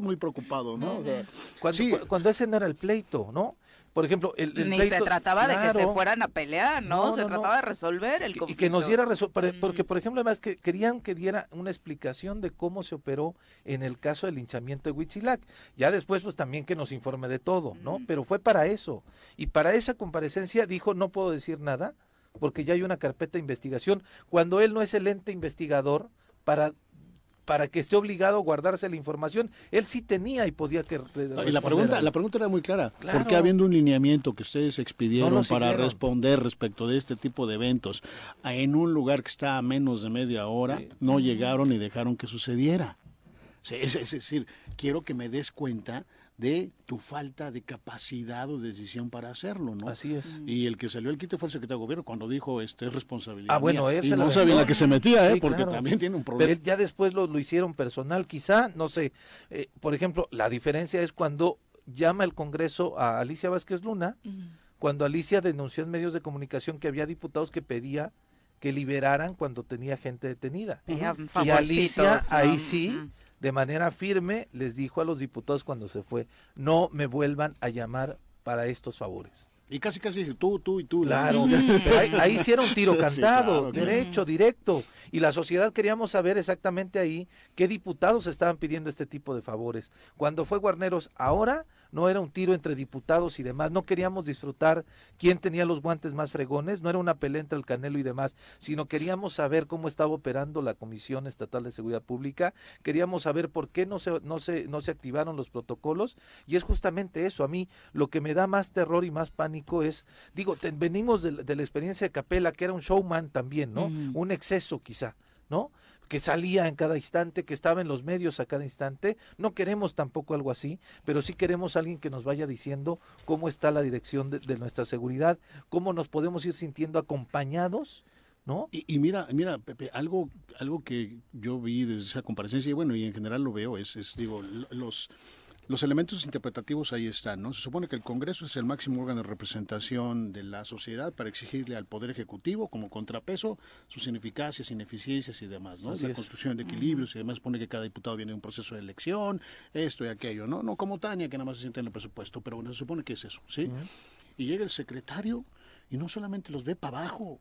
muy preocupado no cuando, cuando ese no era el pleito no por ejemplo, el, Ni se trataba de que se fueran a pelear, ¿no? se trataba de resolver el conflicto. Y que nos diera, porque por ejemplo, además que querían que diera una explicación de cómo se operó en el caso del linchamiento de Huitzilac. Ya después, pues también que nos informe de todo, ¿no? Pero fue para eso. Y para esa comparecencia dijo, no puedo decir nada, porque ya hay una carpeta de investigación. Cuando él no es el ente investigador para para que esté obligado a guardarse la información. Él sí tenía y podía que y la pregunta, la pregunta era muy clara. ¿Por qué habiendo un lineamiento que ustedes expidieron para responder respecto de este tipo de eventos en un lugar que está a menos de media hora, no llegaron y dejaron que sucediera? Es, es decir, quiero que me des cuenta de tu falta de capacidad o decisión para hacerlo, ¿no? Así es. Y el que salió el quite fue el secretario de gobierno cuando dijo, este es responsabilidad Ah, bueno, y no sabía la que se metía, ¿eh? Porque también tiene un problema. Pero ya después lo, lo hicieron personal, quizá, no sé. Eh, por ejemplo, la diferencia es cuando llama el Congreso a Alicia Vázquez Luna, cuando Alicia denunció en medios de comunicación que había diputados que pedía que liberaran cuando tenía gente detenida. Y Alicia ahí sí de manera firme les dijo a los diputados cuando se fue, no me vuelvan a llamar para estos favores. Y casi, casi tú, tú y tú. Claro, ahí, ahí sí era un tiro cantado, derecho, directo. Y la sociedad queríamos saber exactamente ahí qué diputados estaban pidiendo este tipo de favores. Cuando fue Guarneros, ahora no era un tiro entre diputados y demás, no queríamos disfrutar quién tenía los guantes más fregones, no era una pelea entre el Canelo y demás, sino queríamos saber cómo estaba operando la Comisión Estatal de Seguridad Pública, queríamos saber por qué no se, no se, no se activaron los protocolos, y es justamente eso, a mí lo que me da más terror y más pánico es, digo, venimos de, la experiencia de Capela, que era un showman también, ¿no? Un exceso quizá, ¿no? Que salía en cada instante, que estaba en los medios a cada instante. No queremos tampoco algo así, pero sí queremos alguien que nos vaya diciendo cómo está la dirección de, nuestra seguridad, cómo nos podemos ir sintiendo acompañados. ¿No? Y, mira, mira, Pepe, algo, algo que yo vi desde esa comparecencia, y bueno, y en general lo veo, es, es digo, los, los elementos interpretativos ahí están, ¿no? Se supone que el Congreso es el máximo órgano de representación de la sociedad para exigirle al Poder Ejecutivo como contrapeso sus ineficacias, ineficiencias y demás, ¿no? la construcción de equilibrios y además pone que cada diputado viene de un proceso de elección, esto y aquello, ¿no? No como Tania, que nada más se siente en el presupuesto, pero bueno, se supone que es eso, ¿sí? Y llega el secretario y no solamente los ve para abajo,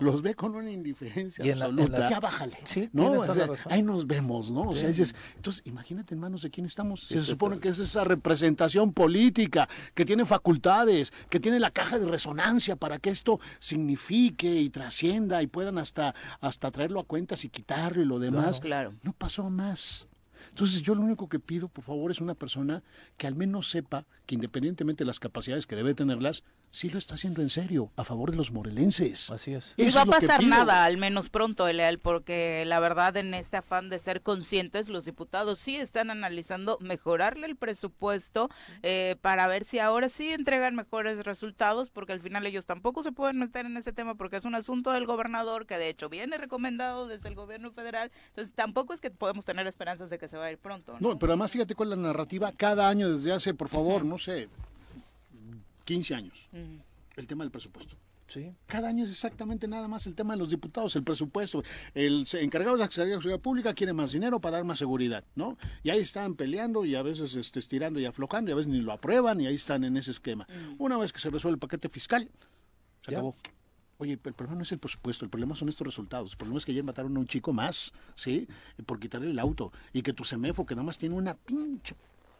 los ve con una indiferencia absoluta. ya bájale. Sí, ¿no? ahí nos vemos, ¿no? O sea, dices, entonces, imagínate en manos de quién estamos. se supone que es esa representación política, que tiene facultades, que tiene la caja de resonancia para que esto signifique y trascienda y puedan hasta, hasta traerlo a cuentas y quitarlo y lo demás. Claro. No pasó más. Entonces yo lo único que pido, por favor, es una persona que al menos sepa que independientemente de las capacidades que debe tenerlas, sí lo está haciendo en serio, a favor de los morelenses. Así es. Y va a pasar nada, al menos pronto, Eleal, porque la verdad en este afán de ser conscientes, los diputados sí están analizando mejorarle el presupuesto eh, para ver si ahora sí entregan mejores resultados, porque al final ellos tampoco se pueden meter en ese tema porque es un asunto del gobernador que de hecho viene recomendado desde el gobierno federal, entonces tampoco es que podemos tener esperanzas de que se va pronto. No, pero además fíjate cuál es la narrativa, cada año desde hace, por favor, no sé, 15 años, el tema del presupuesto. Sí. Cada año es exactamente nada más el tema de los diputados, el presupuesto. El encargado de la Secretaría de Seguridad Pública quiere más dinero para dar más seguridad, ¿no? Y ahí están peleando y a veces este, estirando y aflojando y a veces ni lo aprueban y ahí están en ese esquema. Una vez que se resuelve el paquete fiscal, se acabó. Oye, el problema no es el presupuesto, el problema son estos resultados. El problema es que ayer mataron a un chico más, ¿sí? Por quitarle el auto. Y que tu semefo, que nada más tiene una pinche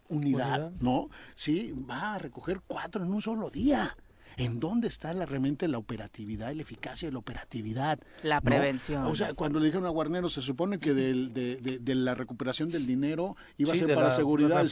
unidad, ¿no? Sí, va a recoger cuatro en un solo día. ¿En dónde está la, realmente la operatividad, la eficacia de la operatividad? La prevención. O sea, cuando le dijeron a Guarnero, se supone que de, la recuperación del dinero iba a ser para la, seguridad.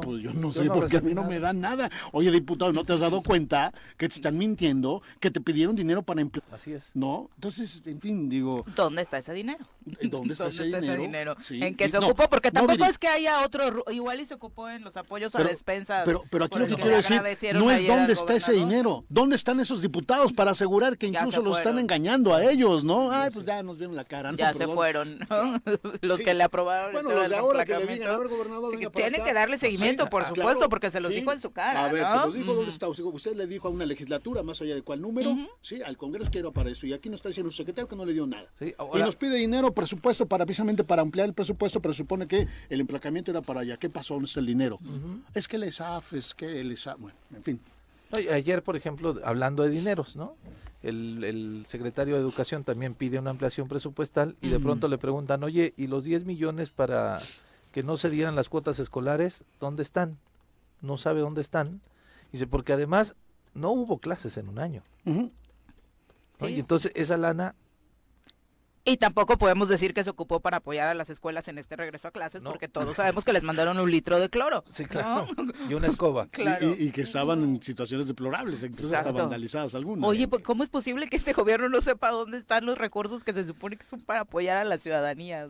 pues yo no sé, porque a mí no me dan nada. Oye, diputado, ¿no te has dado cuenta que te están mintiendo, que te pidieron dinero para emplear? Así es. ¿No? Entonces, en fin, digo... ¿Dónde está ese dinero? ¿Dónde está, ese, dinero? ¿En qué se ocupó? Porque tampoco es que haya otro... Igual y se ocupó en los apoyos a despensas. Pero, pero aquí lo que quiero decir no es dónde está ese dinero. ¿Dónde están esos diputados para asegurar que incluso los están engañando a ellos, no? Ay, pues ya nos vieron la cara. Ya se fueron, los que le aprobaron. Bueno, los de ahora que le digan, a ver, gobernador, Tienen que darle seguimiento, por supuesto, porque se los dijo en su cara. A ver, se los dijo dónde está. Usted le dijo a una legislatura, más allá de cuál número, sí, al Congreso quiero para eso. Y aquí nos está diciendo un secretario que no le dio nada. Y nos pide dinero, presupuesto, para precisamente para ampliar el presupuesto, pero supone que el emplacamiento era para allá. ¿Qué pasó? ¿Dónde está el dinero? Es que el ESAF, es que el ESAF, bueno, en fin. Ayer, por ejemplo, hablando de dineros, ¿no? El, secretario de Educación también pide una ampliación presupuestal y de pronto le preguntan, oye, ¿y los 10 millones para que no se dieran las cuotas escolares, dónde están? No sabe dónde están. Dice, porque además no hubo clases en un año. Y entonces esa lana Y tampoco podemos decir que se ocupó para apoyar a las escuelas en este regreso a clases, porque todos sabemos que les mandaron un litro de cloro. Sí, claro. Y una escoba. Claro. Y, que estaban en situaciones deplorables, incluso hasta vandalizadas algunas. Oye, pues, ¿cómo es posible que este gobierno no sepa dónde están los recursos que se supone que son para apoyar a la ciudadanía?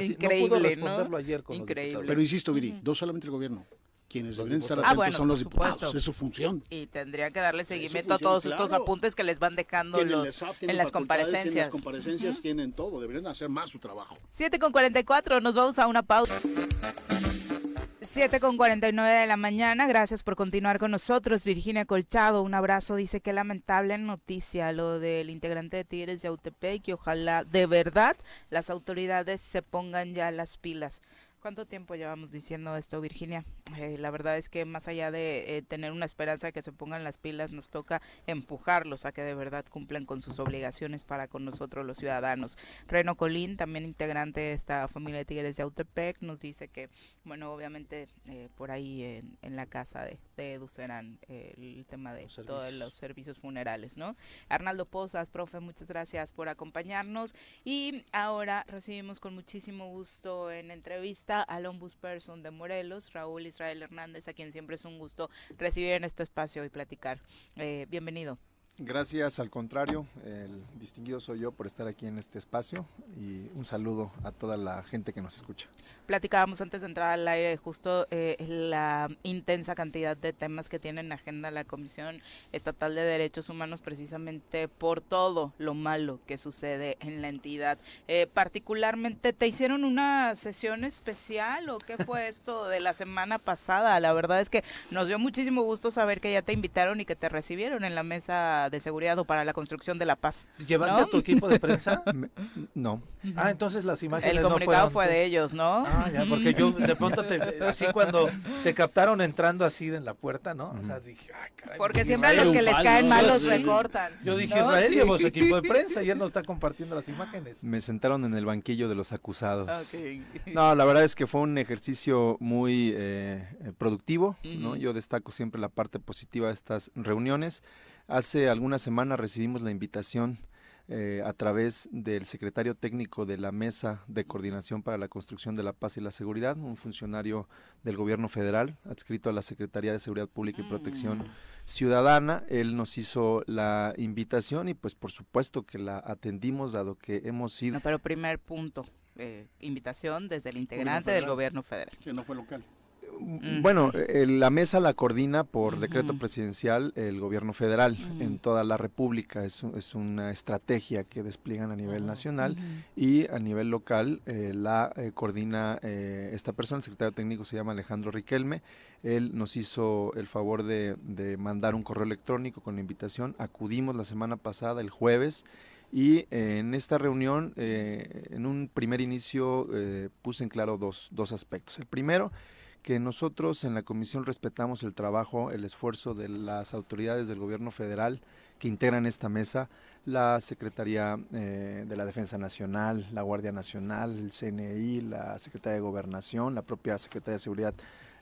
increíble, no, ayer con increíble. Pero insisto, Viri, no solamente el gobierno, quienes deben estar ah, atentos son los diputados, es su función. Y tendría que darle seguimiento a todos estos apuntes que les van dejando los, en las comparecencias. En las comparecencias tienen todo, deberían hacer más su trabajo. 7 con 44, nos vamos a una pausa. 7 con 49 de la mañana, gracias por continuar con nosotros. Virginia Colchado, un abrazo, dice que lamentable noticia lo del integrante de Tigres de Autepec y ojalá de verdad las autoridades se pongan ya las pilas. ¿Cuánto tiempo llevamos diciendo esto, Virginia? Eh, la verdad es que más allá de eh, tener una esperanza de que se pongan las pilas, nos toca empujarlos a que de verdad cumplan con sus obligaciones para con nosotros los ciudadanos. Reno Colín, también integrante de esta familia de Tigres de Autepec, nos dice que, bueno, obviamente eh, por ahí en, la casa de, de serán el tema de todos los servicios funerales, ¿no? Arnaldo Pozas, profe, muchas gracias por acompañarnos y ahora recibimos con muchísimo gusto en entrevista al ombudsperson de Morelos, Raúl Israel Hernández, a quien siempre es un gusto recibir en este espacio y platicar. Eh, bienvenido. Gracias, al contrario, el distinguido soy yo por estar aquí en este espacio y un saludo a toda la gente que nos escucha. Platicábamos antes de entrar al aire justo eh, la intensa cantidad de temas que tiene en agenda la Comisión Estatal de Derechos Humanos precisamente por todo lo malo que sucede en la entidad. Eh, particularmente, ¿te hicieron una sesión especial o qué fue esto de la semana pasada? La verdad es que nos dio muchísimo gusto saber que ya te invitaron y que te recibieron en la mesa de seguridad o para la construcción de la paz. ¿Llevaste a tu equipo de prensa? no. Ah, entonces las imágenes El comunicado fue de ellos, ¿no? Ah, ya, porque yo de pronto te, así cuando te captaron entrando así en la puerta, ¿no? O sea, dije, ay, caray. Porque siempre a los que les caen mal los recortan. Yo dije, Israel llevó su equipo de prensa y él no está compartiendo las imágenes. Me sentaron en el banquillo de los acusados. No, la verdad es que fue un ejercicio muy eh, productivo, ¿no? Yo destaco siempre la parte positiva de estas reuniones. Hace algunas semanas recibimos la invitación eh, a través del secretario técnico de la Mesa de Coordinación para la Construcción de la Paz y la Seguridad, un funcionario del gobierno federal adscrito a la Secretaría de Seguridad Pública y Protección mm. Ciudadana. Él nos hizo la invitación y pues por supuesto que la atendimos dado que hemos sido... pero primer punto, eh, invitación desde el integrante del gobierno federal. Que no fue local. Bueno, la mesa la coordina por decreto presidencial el gobierno federal en toda la República. Es, es, una estrategia que despliegan a nivel nacional y a nivel local eh, la eh, coordina eh, esta persona, el secretario técnico se llama Alejandro Riquelme. Él nos hizo el favor de, de mandar un correo electrónico con la invitación. Acudimos la semana pasada, el jueves. Y en esta reunión, en un primer inicio, puse en claro dos, dos aspectos. El primero que nosotros en la comisión respetamos el trabajo, el esfuerzo de las autoridades del gobierno federal que integran esta mesa, la Secretaría eh, de la Defensa Nacional, la Guardia Nacional, el CNI, la Secretaría de Gobernación, la propia Secretaría de Seguridad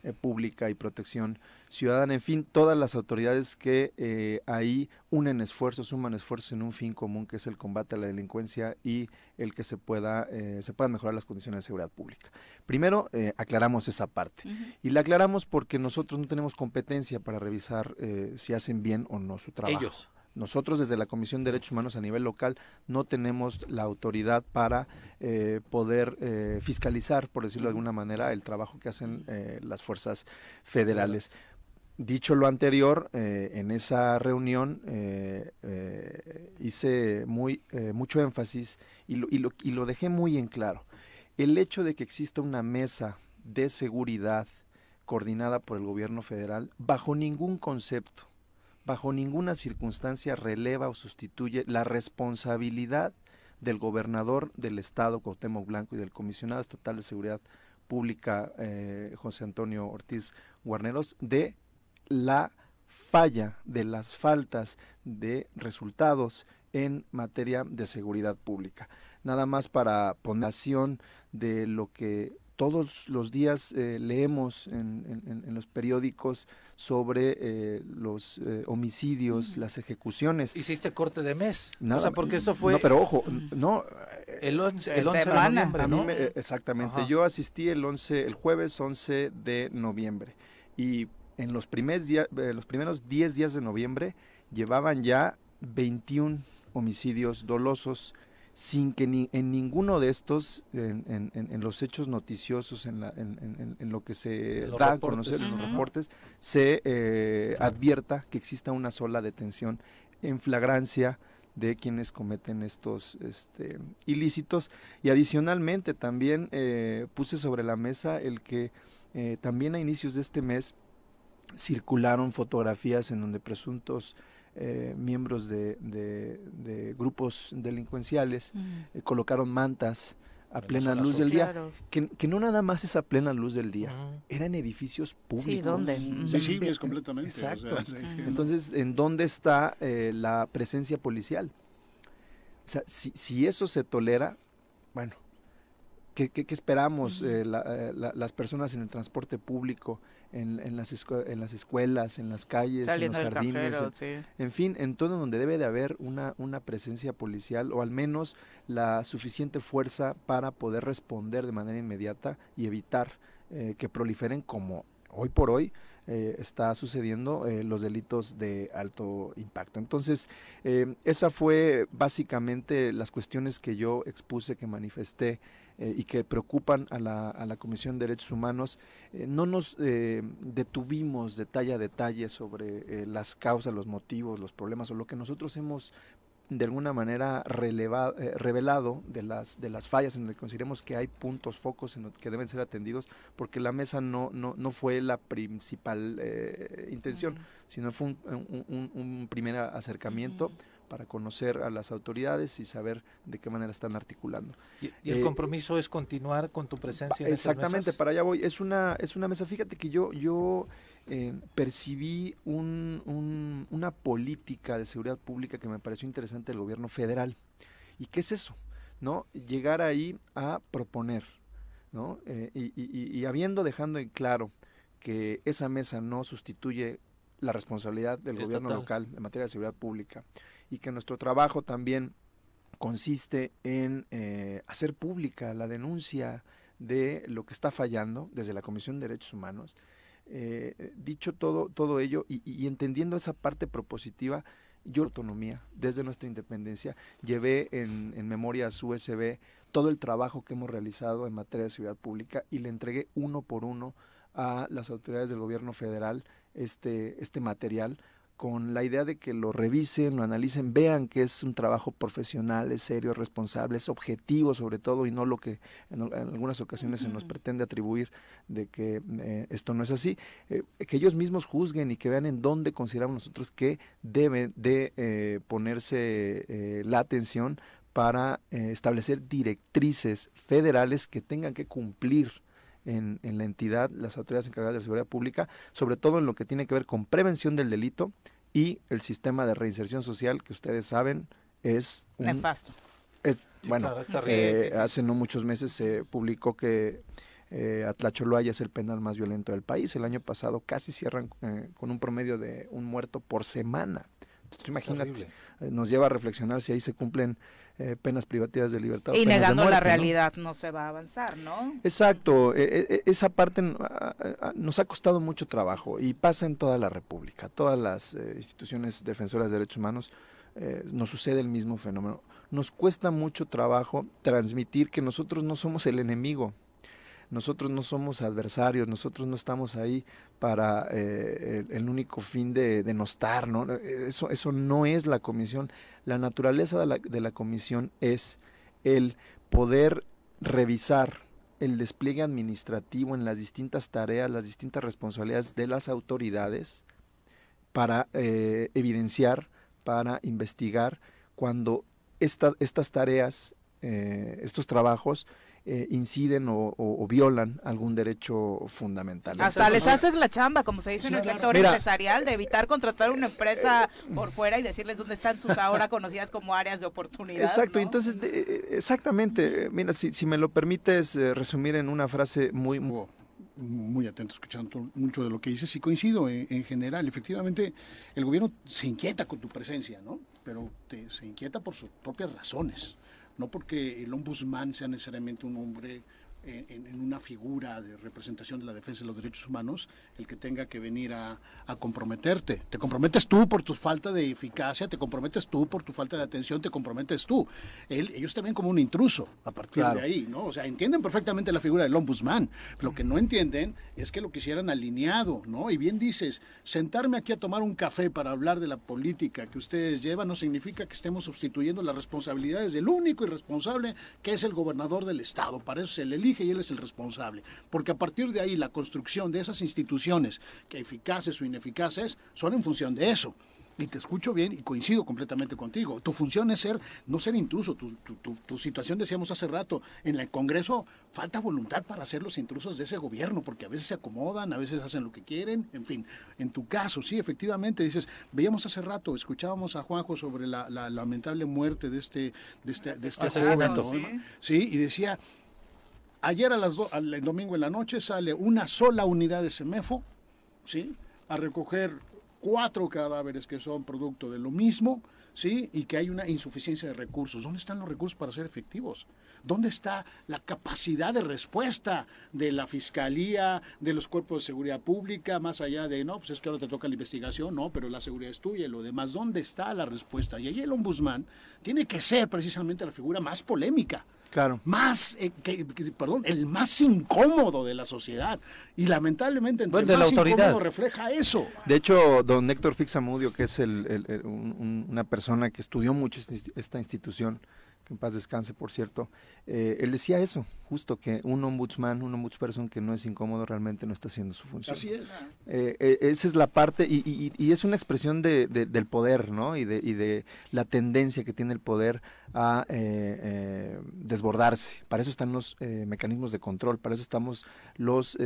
eh, pública y protección ciudadana, en fin, todas las autoridades que eh, ahí unen esfuerzos, suman esfuerzos en un fin común que es el combate a la delincuencia y el que se pueda eh, se puedan mejorar las condiciones de seguridad pública. Primero aclaramos esa parte y la aclaramos porque nosotros no tenemos competencia para revisar si hacen bien o no su trabajo. Ellos. Nosotros desde la Comisión de Derechos Humanos a nivel local no tenemos la autoridad para eh, poder eh, fiscalizar, por decirlo de alguna manera, el trabajo que hacen eh, las fuerzas federales. Dicho lo anterior, en esa reunión hice muy, mucho énfasis y lo, y, lo, y lo dejé muy en claro. El hecho de que exista una mesa de seguridad coordinada por el gobierno federal, bajo ningún concepto bajo ninguna circunstancia releva o sustituye la responsabilidad del gobernador del estado Cuauhtémoc Blanco y del comisionado estatal de seguridad pública eh, José Antonio Ortiz Guarneros de la falla de las faltas de resultados en materia de seguridad pública. Nada más para ponación de lo que todos los días eh, leemos en, los periódicos sobre eh, los eh, homicidios, las ejecuciones. ¿Hiciste corte de mes? Nada, porque eso fue... No, pero ojo, no... El 11, el 11 de noviembre, exactamente, yo asistí el 11, el jueves 11 de noviembre. Y en los, primeros días, los primeros 10 días de noviembre llevaban ya 21 homicidios dolosos sin que ni, en ninguno de estos, en, los hechos noticiosos, en, lo que se da a conocer en los reportes, se eh, advierta que exista una sola detención en flagrancia de quienes cometen estos este, ilícitos. Y adicionalmente también eh, puse sobre la mesa el que eh, también a inicios de este mes circularon fotografías en donde presuntos eh, miembros de, grupos delincuenciales eh, colocaron mantas a plena luz del día, que, no nada más es a plena luz del día, eran edificios públicos. Sí, ¿dónde? Visibles completamente. Exacto. Entonces, ¿en dónde está eh, la presencia policial? O sea, si, si eso se tolera, bueno, ¿qué, qué, esperamos las personas en el transporte público? en, las, en las escuelas, en las calles, en los jardines, en, fin, en todo donde debe de haber una, una presencia policial o al menos la suficiente fuerza para poder responder de manera inmediata y evitar eh, que proliferen como hoy por hoy eh, está sucediendo eh, los delitos de alto impacto. Entonces, eh, esa fue básicamente las cuestiones que yo expuse, que manifesté y que preocupan a la, a la, Comisión de Derechos Humanos. no nos detuvimos detalle a detalle sobre las causas, los motivos, los problemas o lo que nosotros hemos de alguna manera relevado, eh, revelado de las, de las fallas en las que consideremos que hay puntos, focos en los que deben ser atendidos, porque la mesa no, no, no fue la principal eh, intención, sino fue un, un, primer acercamiento. Para conocer a las autoridades y saber de qué manera están articulando. ¿Y, el eh, compromiso es continuar con tu presencia en Exactamente, para allá voy. Es una, es una mesa, fíjate que yo, yo eh, percibí una política de seguridad pública que me pareció interesante del gobierno federal. ¿Y qué es eso? ¿No? Llegar ahí a proponer, ¿no? Eh, y, habiendo dejando en claro que esa mesa no sustituye la responsabilidad del gobierno local en materia de seguridad pública y que nuestro trabajo también consiste en eh, hacer pública la denuncia de lo que está fallando desde la Comisión de Derechos Humanos. Eh, dicho todo, todo ello y, entendiendo esa parte propositiva, yo autonomía, desde nuestra independencia, llevé en, en memorias USB todo el trabajo que hemos realizado en materia de seguridad pública y le entregué uno por uno a las autoridades del gobierno federal este, este material con la idea de que lo revisen, lo analicen, vean que es un trabajo profesional, es serio, es responsable, es objetivo sobre todo y no lo que en, algunas ocasiones se nos pretende atribuir de que eh, esto no es así, eh, que ellos mismos juzguen y que vean en dónde consideramos nosotros que debe de eh, ponerse la atención para establecer directrices federales que tengan que cumplir en, la entidad, las autoridades encargadas de la seguridad pública, sobre todo en lo que tiene que ver con prevención del delito y el sistema de reinserción social, que ustedes saben es... Un, Nefasto. Es, bueno, eh, hace no muchos meses se publicó que eh, Atlacholoaya es el penal más violento del país. El año pasado casi cierran eh, con un promedio de un muerto por semana. Entonces, imagínate, eh, nos lleva a reflexionar si ahí se cumplen eh, penas privativas de libertad. Y negando la realidad ¿no? se va a avanzar, ¿no? Exacto, e, e, e, esa parte nos ha costado mucho trabajo y pasa en toda la República, todas las eh, instituciones defensoras de derechos humanos. nos sucede el mismo fenómeno. Nos cuesta mucho trabajo transmitir que nosotros no somos el enemigo, nosotros no somos adversarios, nosotros no estamos ahí para eh, el, único fin de denostar, ¿no? Eso, eso no es la comisión. La naturaleza de la, de la comisión es el poder revisar el despliegue administrativo en las distintas tareas, las distintas responsabilidades de las autoridades para eh, evidenciar, para investigar cuando estas tareas, eh, estos trabajos eh, inciden o, violan algún derecho fundamental. Hasta les haces la chamba, como se dice en el sector empresarial, de evitar contratar una empresa por fuera y decirles dónde están sus ahora conocidas como áreas de oportunidad. Exacto, entonces, exactamente, mira, si, si, me lo permites resumir en una frase muy... muy atento escuchando mucho de lo que dices y coincido en, general. Efectivamente, el gobierno se inquieta con tu presencia, ¿no? Pero se inquieta por sus propias razones no porque el ombudsman sea necesariamente un hombre en, una figura de representación de la defensa de los derechos humanos el que tenga que venir a, comprometerte. Te comprometes tú por tu falta de eficacia, te comprometes tú por tu falta de atención, te comprometes tú. ellos también como un intruso a partir de ahí, ¿no? O sea, entienden perfectamente la figura del ombudsman. Lo que no entienden es que lo quisieran alineado, ¿no? Y bien dices, sentarme aquí a tomar un café para hablar de la política que ustedes llevan no significa que estemos sustituyendo las responsabilidades del único irresponsable que es el gobernador del estado. Para eso se le elige y él es el responsable. Porque a partir de ahí la construcción de esas instituciones, que eficaces o ineficaces, son en función de eso. Y te escucho bien y coincido completamente contigo. Tu función es ser, no ser intruso. Tu, tu, situación, decíamos hace rato, en el Congreso falta voluntad para ser los intrusos de ese gobierno, porque a veces se acomodan, a veces hacen lo que quieren, en fin. En tu caso, sí, efectivamente, dices, veíamos hace rato, escuchábamos a Juanjo sobre la, lamentable muerte de este, de este, de este joven, ¿sí? y decía, Ayer a las el domingo en la noche sale una sola unidad de CEMEFO, ¿sí? A recoger cuatro cadáveres que son producto de lo mismo, ¿sí? Y que hay una insuficiencia de recursos. ¿Dónde están los recursos para ser efectivos? ¿Dónde está la capacidad de respuesta de la Fiscalía, de los cuerpos de seguridad pública, más allá de, no, pues es que ahora te toca la investigación, no, pero la seguridad es tuya y lo demás? ¿Dónde está la respuesta? Y ahí el ombudsman tiene que ser precisamente la figura más polémica Claro. Más, eh, que, perdón, el más incómodo de la sociedad. Y lamentablemente, entre el más incómodo refleja eso. De hecho, don Héctor Fixamudio, que es una persona que estudió mucho esta institución, que en paz descanse, por cierto, eh, él decía eso, justo que un ombudsman, un ombudsperson que no es incómodo realmente no está haciendo su función. Así es. Eh, eh, esa es la parte, y, es una expresión de, del poder, ¿no? Y de, y de la tendencia que tiene el poder a desbordarse. Para eso están los mecanismos de control, para eso estamos los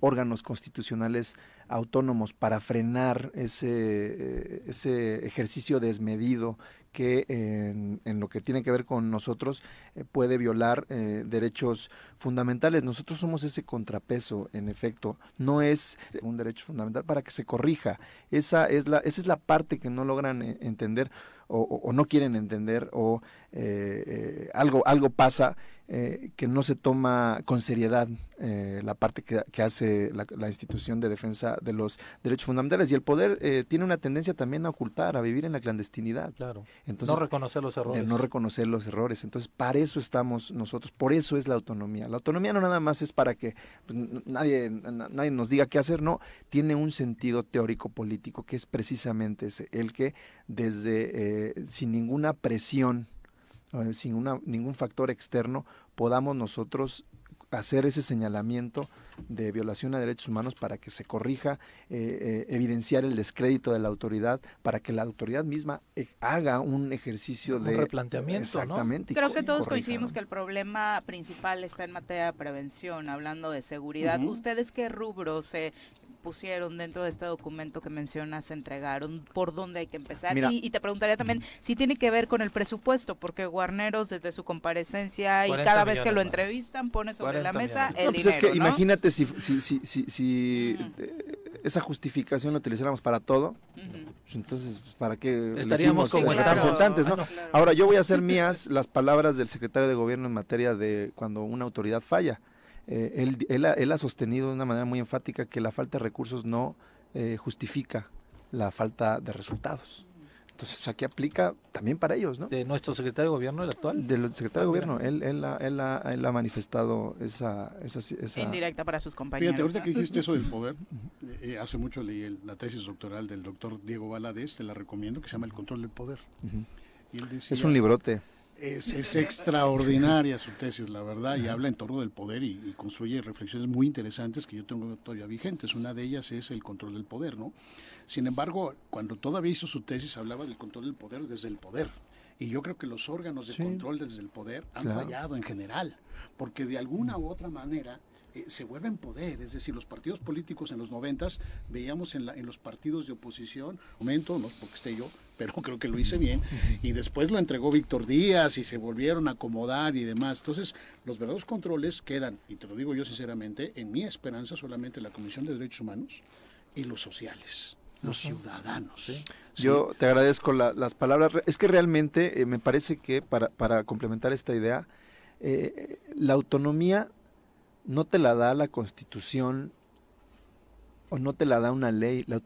órganos constitucionales autónomos, para frenar ese, ese ejercicio desmedido que en, lo que tiene que ver con nosotros eh, puede violar eh, derechos fundamentales. Nosotros somos ese contrapeso, en efecto, no es un derecho fundamental para que se corrija. Esa es la, esa es la parte que no logran eh, entender o, no quieren entender o eh, eh, algo, algo pasa eh, que no se toma con seriedad la parte que, hace la, institución de defensa de los derechos fundamentales y el poder tiene una tendencia también a ocultar, a vivir en la clandestinidad. Claro. Entonces, no reconocer los errores. no reconocer los errores. Entonces, para eso estamos nosotros, por eso es la autonomía. La autonomía no nada más es para que pues, nadie, nadie nos diga qué hacer, no, tiene un sentido teórico político que es precisamente ese, el que desde sin ninguna presión eh, sin una, ningún factor externo, podamos nosotros hacer ese señalamiento de violación a derechos humanos para que se corrija, eh, eh, evidenciar el descrédito de la autoridad, para que la autoridad misma haga un ejercicio de replanteamiento. Exactamente. Creo que todos coincidimos que el problema principal está en materia de prevención, hablando de seguridad. ¿Ustedes qué rubros se pusieron dentro de este documento que mencionas, entregaron, por dónde hay que empezar. y, te preguntaría también si tiene que ver con el presupuesto, porque Guarneros desde su comparecencia y cada vez que lo entrevistan pone sobre la mesa el pues dinero. Es que imagínate si, si, si, si, eh, esa justificación la utilizáramos para todo, pues entonces, pues, ¿para qué estaríamos como representantes? ¿no? Ahora, yo voy a hacer mías las palabras del secretario de Gobierno en materia de cuando una autoridad falla. Eh, él, él, ha, sostenido de una manera muy enfática que la falta de recursos no eh, justifica la falta de resultados. Entonces aquí aplica también para ellos, ¿no? ¿De nuestro secretario de gobierno, el actual? Del secretario de gobierno, él, él, ha, él, ha, él ha manifestado esa, esa, esa... Indirecta para sus compañeros. Fíjate, ahorita que dijiste eso del poder, eh, hace mucho leí la tesis doctoral del doctor Diego Valadez, te la recomiendo, que se llama El control del poder. es un librote. Es, extraordinaria su tesis, la verdad, y habla en torno del poder y, construye reflexiones muy interesantes que yo tengo todavía vigentes. Una de ellas es el control del poder, ¿no? Sin embargo, cuando todavía hizo su tesis, hablaba del control del poder desde el poder. Y yo creo que los órganos de control desde el poder han fallado en general, porque de alguna u otra manera eh, se vuelven poder, es decir, los partidos políticos en los noventas veíamos en, la, en los partidos de oposición, momento, no porque esté yo, pero creo que lo hice bien, y después lo entregó Víctor Díaz y se volvieron a acomodar y demás. Entonces, los verdaderos controles quedan, y te lo digo yo sinceramente, en mi esperanza solamente la Comisión de Derechos Humanos y los sociales los ciudadanos. Yo te agradezco las palabras. Es que realmente eh, me parece que para, para complementar esta idea, eh, la autonomía no te la da la constitución o no te la da una ley, la,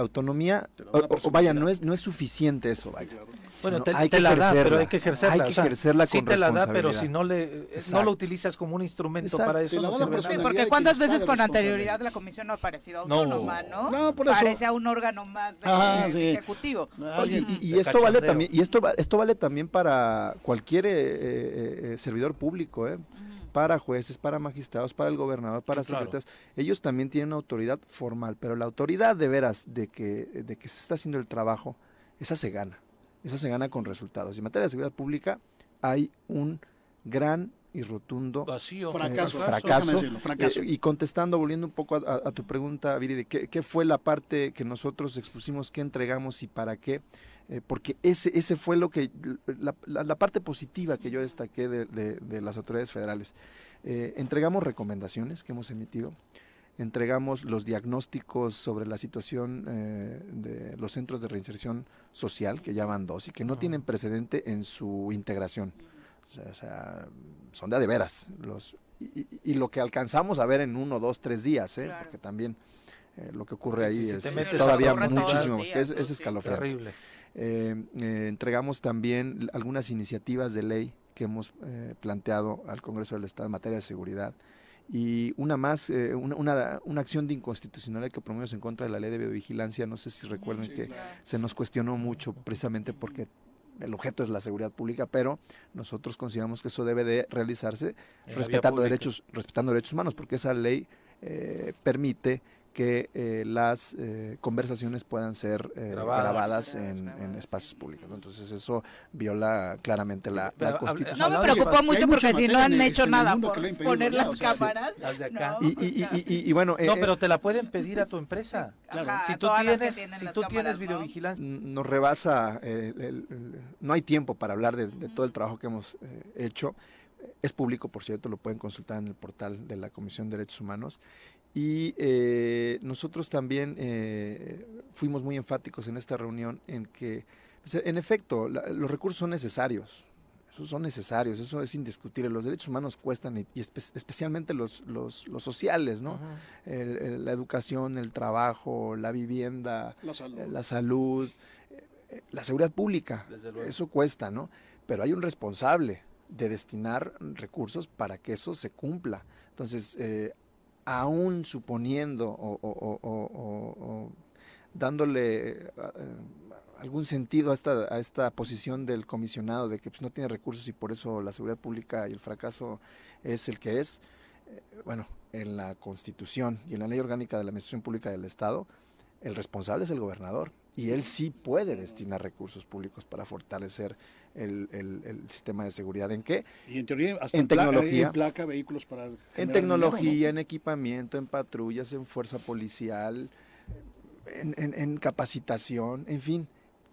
autonomía, o, vaya, no es, no es suficiente eso, vaya. Bueno, te, hay que la da, pero hay que ejercerla. Hay que ejercerla sí te la da, pero si no le no lo utilizas como un instrumento para eso, no sirve sí, porque cuántas veces con anterioridad la comisión no ha parecido autónoma, ¿no? no por eso. Parece a un órgano más ejecutivo. y, esto vale también, y esto, esto vale también para cualquier eh, eh, eh, servidor público, ¿eh? Para jueces, para magistrados, para el gobernador, para secretarios. Ellos también tienen autoridad formal, pero la autoridad de veras de que, de que se está haciendo el trabajo, esa se gana. Esa se gana con resultados. En materia de seguridad pública hay un gran y rotundo Vacío. fracaso. fracaso. Eh, y contestando, volviendo un poco a, tu pregunta, Viri, ¿qué, ¿qué, fue la parte que nosotros expusimos, qué entregamos y para qué? Eh, porque ese, ese fue lo que, la, parte positiva que yo destaqué de, las autoridades federales. Eh, entregamos recomendaciones que hemos emitido, entregamos los diagnósticos sobre la situación eh, de los centros de reinserción social, que ya van dos y que no tienen precedente en su integración. O sea, son de, de veras. Los, y, lo que alcanzamos a ver en uno, dos, tres días, porque también lo que ocurre ahí es, todavía muchísimo, es, es escalofriante. Eh, eh, entregamos también algunas iniciativas de ley que hemos eh, planteado al Congreso del Estado en materia de seguridad. Y una más, una, una, acción de inconstitucionalidad que promovimos en contra de la ley de videovigilancia. No sé si recuerdan que se nos cuestionó mucho precisamente porque el objeto es la seguridad pública, pero nosotros consideramos que eso debe de realizarse respetando derechos, respetando derechos humanos, porque esa ley permite que eh, las eh, conversaciones puedan ser eh, grabadas, en, espacios públicos. Entonces eso viola claramente la, Constitución. No me preocupó mucho porque si no han hecho nada por poner las cámaras. Y, bueno... no, pero te la pueden pedir a tu empresa. si tú tienes, si tú tienes videovigilancia... Nos rebasa, no hay tiempo para hablar de, de todo el trabajo que hemos hecho. Es público, por cierto, lo pueden consultar en el portal de la Comisión de Derechos Humanos. Y eh, nosotros también eh, fuimos muy enfáticos en esta reunión en que, en efecto, los recursos son necesarios. Esos son necesarios, eso es indiscutible. Los derechos humanos cuestan, y, especialmente los, los, los, sociales, ¿no? la educación, el trabajo, la vivienda, la salud, eh, la, seguridad pública. Eso cuesta, ¿no? Pero hay un responsable de destinar recursos para que eso se cumpla. Entonces, eh, aún suponiendo o, dándole eh, algún sentido a esta, a esta posición del comisionado de que pues, no tiene recursos y por eso la seguridad pública y el fracaso es el que es, eh, bueno, en la Constitución y en la Ley Orgánica de la Administración Pública del Estado, el responsable es el gobernador y él sí puede destinar recursos públicos para fortalecer el, el, sistema de seguridad. ¿En qué? Y en teoría, hasta en, tecnología, en placa, vehículos para... En tecnología, en equipamiento, en patrullas, en fuerza policial, en, en capacitación, en fin.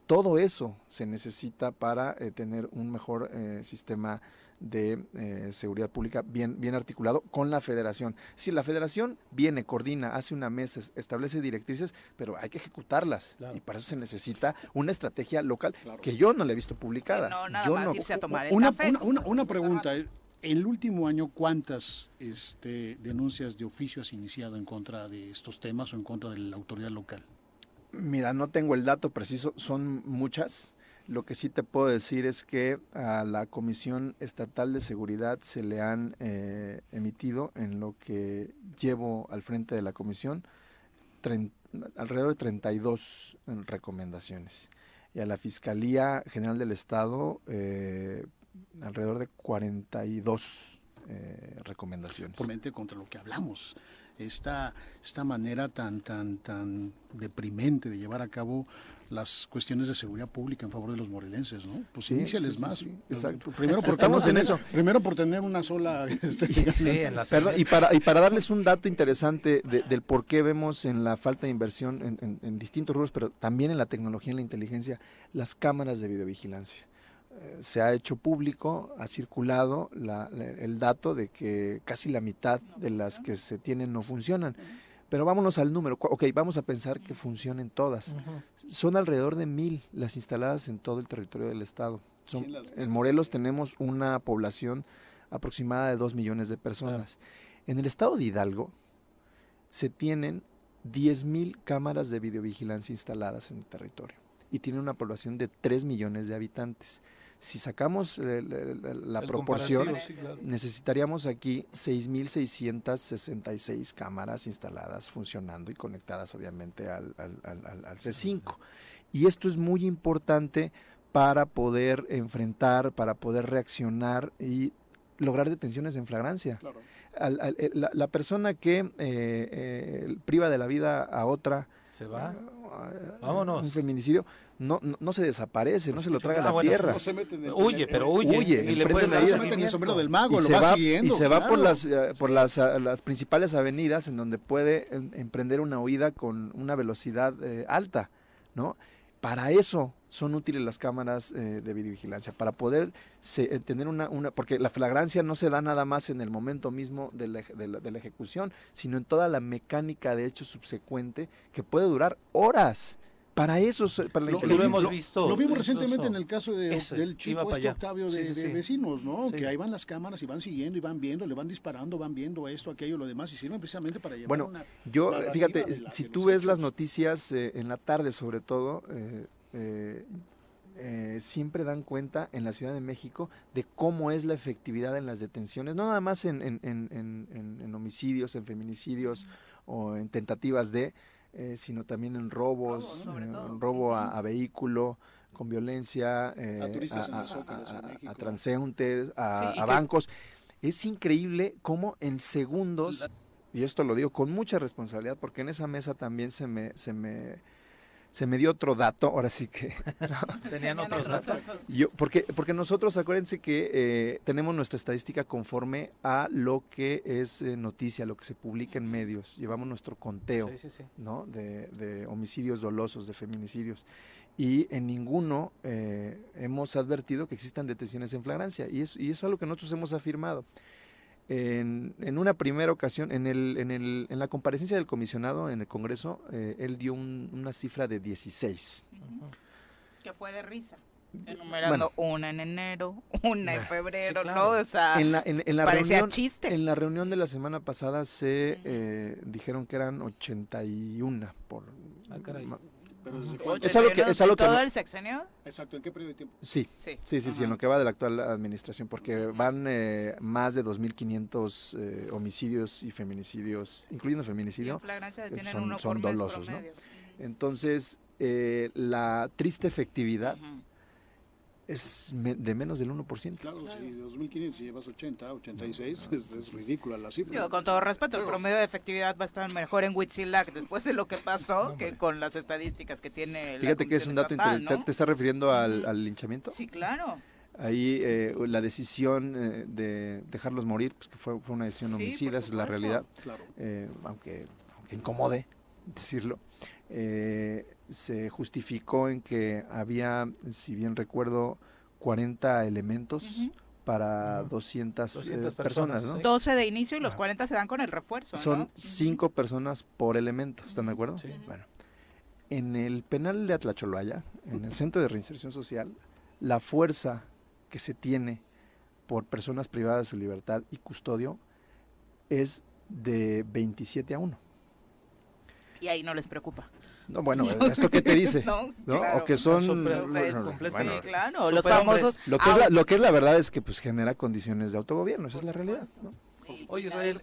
Todo eso se necesita para eh, tener un mejor eh, sistema de eh, seguridad pública bien, bien articulado con la federación. Si la federación viene, coordina, hace una mesa, establece directrices, pero hay que ejecutarlas. Y para eso se necesita una estrategia local que yo no la he visto publicada. yo no, una, una, una, pregunta. En el último año, ¿cuántas este, denuncias de oficio has iniciado en contra de estos temas o en contra de la autoridad local? Mira, no tengo el dato preciso, son muchas. Lo que sí te puedo decir es que a la Comisión Estatal de Seguridad se le han eh, emitido, en lo que llevo al frente de la comisión, alrededor de 32 recomendaciones. Y a la Fiscalía General del Estado, eh, alrededor de 42 eh, recomendaciones. Por contra lo que hablamos esta, esta manera tan, tan, tan deprimente de llevar a cabo las cuestiones de seguridad pública en favor de los morelenses, ¿no? Pues sí, más. exacto. Primero por Estamos en eso. Primero por tener una sola... Este, sí, en la Perdón, y, para, y para darles un dato interesante de, del por qué vemos en la falta de inversión en, en, en distintos rubros, pero también en la tecnología en la inteligencia, las cámaras de videovigilancia eh, se ha hecho público, ha circulado la, la, el dato de que casi la mitad de las que se tienen no funcionan. Pero vámonos al número. Ok, vamos a pensar que funcionen todas. Uh -huh. Son alrededor de mil las instaladas en todo el territorio del estado. Son, en Morelos tenemos una población aproximada de dos millones de personas. Claro. En el estado de Hidalgo se tienen 10 mil cámaras de videovigilancia instaladas en el territorio y tiene una población de 3 millones de habitantes. Si sacamos eh, la, la, proporción, sí, claro. necesitaríamos aquí 6.666 cámaras instaladas, funcionando y conectadas obviamente al, al, al, al, C5. Y esto es muy importante para poder enfrentar, para poder reaccionar y lograr detenciones en flagrancia. Claro. La, la, persona que eh, eh, priva de la vida a otra, se va. Vámonos. Un feminicidio no, no, no, se desaparece, no se lo traga ah, la bueno, tierra. No se mete en el, huye, el, pero huye. huye y le puede se el sombrero del mago, y lo se va, va siguiendo. Y se claro. va por las uh, por las, uh, las principales avenidas en donde puede en, emprender una huida con una velocidad eh, alta, ¿no? Para eso son útiles las cámaras eh, de videovigilancia, para poder se, eh, tener una, una, porque la flagrancia no se da nada más en el momento mismo de la, de, la, de la ejecución, sino en toda la mecánica de hecho subsecuente que puede durar horas. Para eso, para la lo, lo hemos visto. Lo vimos recientemente en el caso de, Ese, del chico este Octavio de, sí, sí, de, vecinos, ¿no? Que ahí van las cámaras y van siguiendo y van viendo, le van disparando, van viendo esto, aquello, lo demás, y sirven precisamente para llevar bueno, una yo, fíjate, si tú ves las noticias eh, en la tarde sobre todo, eh, eh, eh, siempre dan cuenta en la Ciudad de México de cómo es la efectividad en las detenciones, no nada más en, en, en, en homicidios, en feminicidios mm. o en tentativas de, eh, sino también en robos, robo, en robo a, a, vehículo con violencia, eh, a, a, a, transeúntes, a, sí, bancos. Que... Es increíble cómo en segundos, y esto lo digo con mucha responsabilidad, porque en esa mesa también se me, se me se me dio otro dato, ahora sí que... ¿no? Tenían otros datos. Yo, porque, porque nosotros, acuérdense que eh, tenemos nuestra estadística conforme a lo que es eh, noticia, lo que se publica en medios. Llevamos nuestro conteo sí, sí, sí. ¿no? de, de, homicidios dolosos, de feminicidios. Y en ninguno eh, hemos advertido que existan detenciones en flagrancia. Y es, y es algo que nosotros hemos afirmado. En, en, una primera ocasión, en, el, en, el, en, la comparecencia del comisionado en el Congreso, eh, él dio un, una cifra de 16. Uh -huh. Que fue de risa. Enumerando bueno, una en enero, una en febrero, sí, claro. ¿no? O sea, en la, en, en la parecía reunión, chiste. En la reunión de la semana pasada se uh -huh. eh, dijeron que eran 81 por... Ah, caray. Pero es algo que es algo que todo el sexenio. Exacto en qué periodo de tiempo sí sí. sí sí, sí en lo que va de la actual administración porque van eh, más de 2.500 eh, homicidios y feminicidios incluyendo feminicidio eh, son, son dolosos no entonces eh, la triste efectividad uh -huh es me, de menos del 1%. Claro, claro. si de 2.500 llevas 80, 86, no, pues es ridícula la cifra. Digo, con todo respeto, el promedio de efectividad va a estar mejor en Huitzilac después de lo que pasó no, que con las estadísticas que tiene Fíjate que es un dato estatal, interesante. ¿no? ¿Te estás refiriendo al, al linchamiento? Sí, claro. Ahí eh, la decisión eh, de dejarlos morir, pues que fue, fue una decisión homicida, esa es la realidad. Claro. Eh, aunque, aunque incomode decirlo. Se justificó en que había, si bien recuerdo, 40 elementos uh -huh. para 200, 200 eh, personas, ¿no? 12 de inicio y los 40 se dan con el refuerzo. Son 5 ¿no? personas por elemento, ¿están de acuerdo? Sí. Bueno, en el penal de Atlacholaya, en el Centro de Reinserción Social, la fuerza que se tiene por personas privadas de su libertad y custodio es de 27 a 1. Y ahí no les preocupa. No, bueno, ¿esto qué te dice? no, ¿no? Claro. O que son... Super, bueno, sí, claro, los famosos... Lo que, es la, lo que es la verdad es que pues genera condiciones de autogobierno, esa es la realidad. ¿no? Oye, Israel,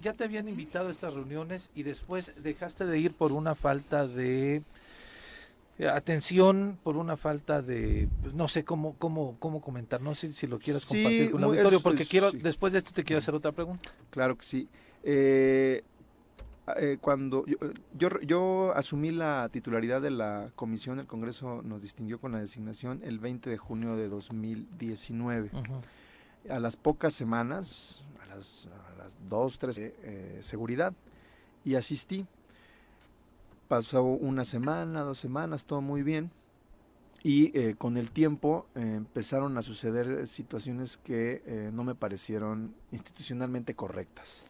ya te habían invitado a estas reuniones y después dejaste de ir por una falta de atención, por una falta de, pues, no sé cómo cómo cómo comentar, no sé si lo quieras sí, compartir con el auditorio, porque es, quiero, sí. después de esto te quiero hacer otra pregunta. Claro que sí. Eh, eh, cuando yo, yo, asumí la titularidad de la comisión, el Congreso nos distinguió con la designación el 20 de junio de 2019. A las pocas semanas, a las, dos, tres, eh, seguridad, y asistí. Pasó una semana, dos semanas, todo muy bien. Y eh, con el tiempo empezaron a suceder situaciones que no me parecieron institucionalmente correctas.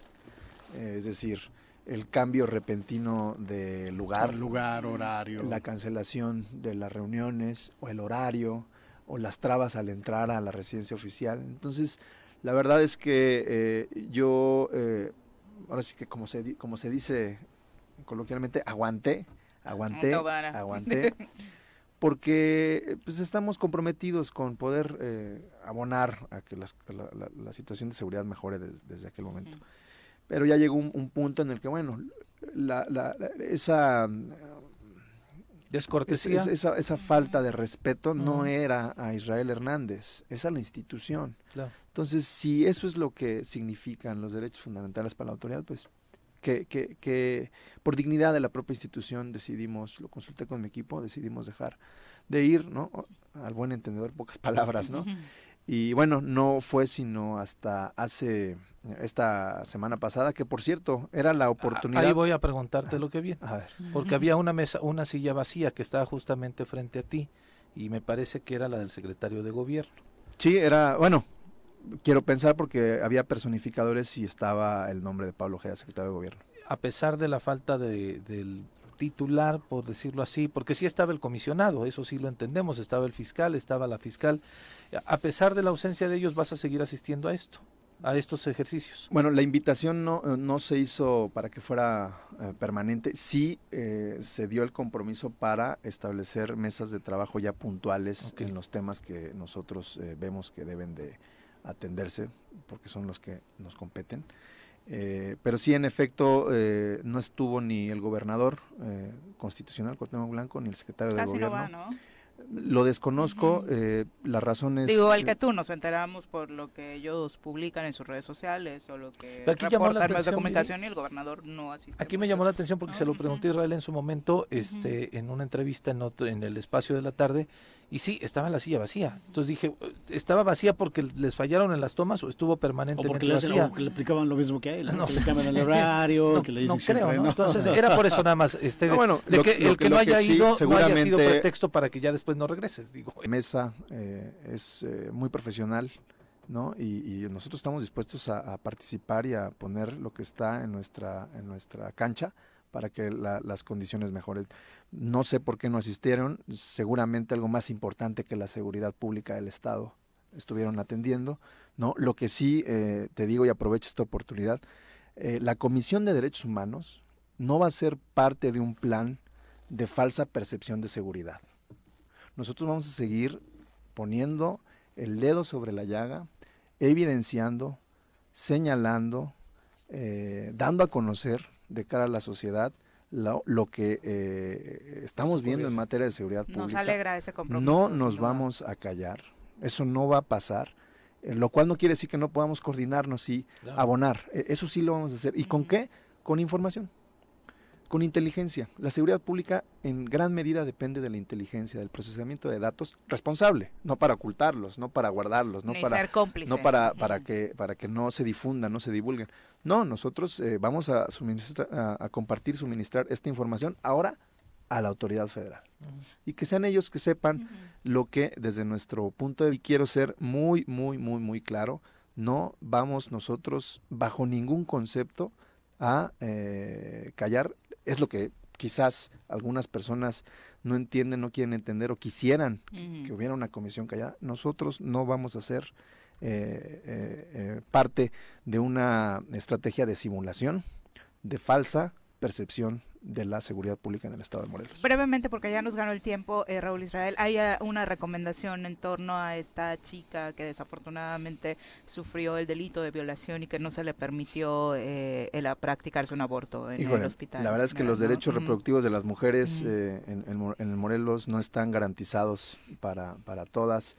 es decir, el cambio repentino de lugar, lugar, horario, la cancelación de las reuniones o el horario o las trabas al entrar a la residencia oficial. Entonces, la verdad es que eh, yo, eh, ahora sí que como se, como se dice coloquialmente, aguanté, aguanté, aguanté, porque pues estamos comprometidos con poder eh, abonar a que la, situación de seguridad mejore desde aquel momento. Pero ya llegó un, punto en el que, bueno, la, esa descortesía. esa, esa, falta de respeto no era a Israel Hernández, es a la institución. Entonces, si eso es lo que significan los derechos fundamentales para la autoridad, pues que, que, que, por dignidad de la propia institución decidimos, lo consulté con mi equipo, decidimos dejar de ir, ¿no? Al buen entendedor, pocas palabras, ¿no? Y bueno, no fue sino hasta hace esta semana pasada, que por cierto, era la oportunidad. Ahí voy a preguntarte lo que vi. Porque había una mesa, una silla vacía que estaba justamente frente a ti y me parece que era la del secretario de gobierno. Sí, era, bueno, quiero pensar porque había personificadores y estaba el nombre de Pablo Ojeda, secretario de gobierno. A pesar de la falta de, del titular, por decirlo así, porque sí estaba el comisionado, eso sí lo entendemos, estaba el fiscal, estaba la fiscal. A pesar de la ausencia de ellos, vas a seguir asistiendo a esto, a estos ejercicios. Bueno, la invitación no, eh, no se hizo para que fuera eh, permanente, sí eh, se dio el compromiso para establecer mesas de trabajo ya puntuales en los temas que nosotros vemos que deben de atenderse, porque son los que nos competen. Eh, pero sí, en efecto, eh, no estuvo ni el gobernador eh, constitucional, Cuauhtémoc Blanco, ni el secretario de Gobierno. No va, ¿no? Lo desconozco, eh, las razones... Digo, al que tú nos enteramos por lo que ellos publican en sus redes sociales o lo que reportan los de comunicación y el gobernador no asiste. Aquí me llamó la atención porque se lo pregunté a Israel en su momento, este, en una entrevista en, en el espacio de la tarde, y sí, estaba la silla vacía. Entonces dije, ¿estaba vacía porque les fallaron en las tomas o estuvo permanentemente o porque vacía? le aplicaban lo mismo que a él, no, que le el horario, que le dicen creo, Entonces era por eso nada más, este, bueno, de que el que, no haya ido no haya sido pretexto para que ya después no regreses, digo. Mesa eh, es eh, muy profesional, ¿no? Y, nosotros estamos dispuestos a, a, participar y a poner lo que está en nuestra, en nuestra cancha para que las condiciones mejoren. No sé por qué no asistieron, seguramente algo más importante que la seguridad pública del Estado estuvieron atendiendo. ¿no? Lo que sí eh, te digo y aprovecho esta oportunidad, eh, la Comisión de Derechos Humanos no va a ser parte de un plan de falsa percepción de seguridad. Nosotros vamos a seguir poniendo el dedo sobre la llaga, evidenciando, señalando, eh, dando a conocer de cara a la sociedad lo, que eh, estamos viendo en materia de seguridad pública. Nos alegra ese compromiso. No nos vamos a callar, eso no va a pasar, eh, lo cual no quiere decir que no podamos coordinarnos y abonar, e, eso sí lo vamos a hacer. ¿Y con qué? Con información con inteligencia. La seguridad pública en gran medida depende de la inteligencia, del procesamiento de datos responsable, no para ocultarlos, no para guardarlos, no para no para para que para que no se difundan, no se divulguen. No, nosotros eh, vamos a, a, compartir, suministrar esta información ahora a la autoridad federal. Y que sean ellos que sepan lo que desde nuestro punto de vista quiero ser muy muy muy muy claro, no vamos nosotros bajo ningún concepto a eh, callar es lo que quizás algunas personas no entienden, no quieren entender o quisieran que, hubiera una comisión callada. Nosotros no vamos a ser eh, eh, eh, parte de una estrategia de simulación, de falsa percepción de la seguridad pública en el estado de Morelos. Brevemente, porque ya nos ganó el tiempo, eh, Raúl Israel, hay eh, una recomendación en torno a esta chica que desafortunadamente sufrió el delito de violación y que no se le permitió eh, el, practicarse un aborto en el hospital. La verdad es que los derechos reproductivos de las mujeres eh, en, en, Morelos no están garantizados para, para todas.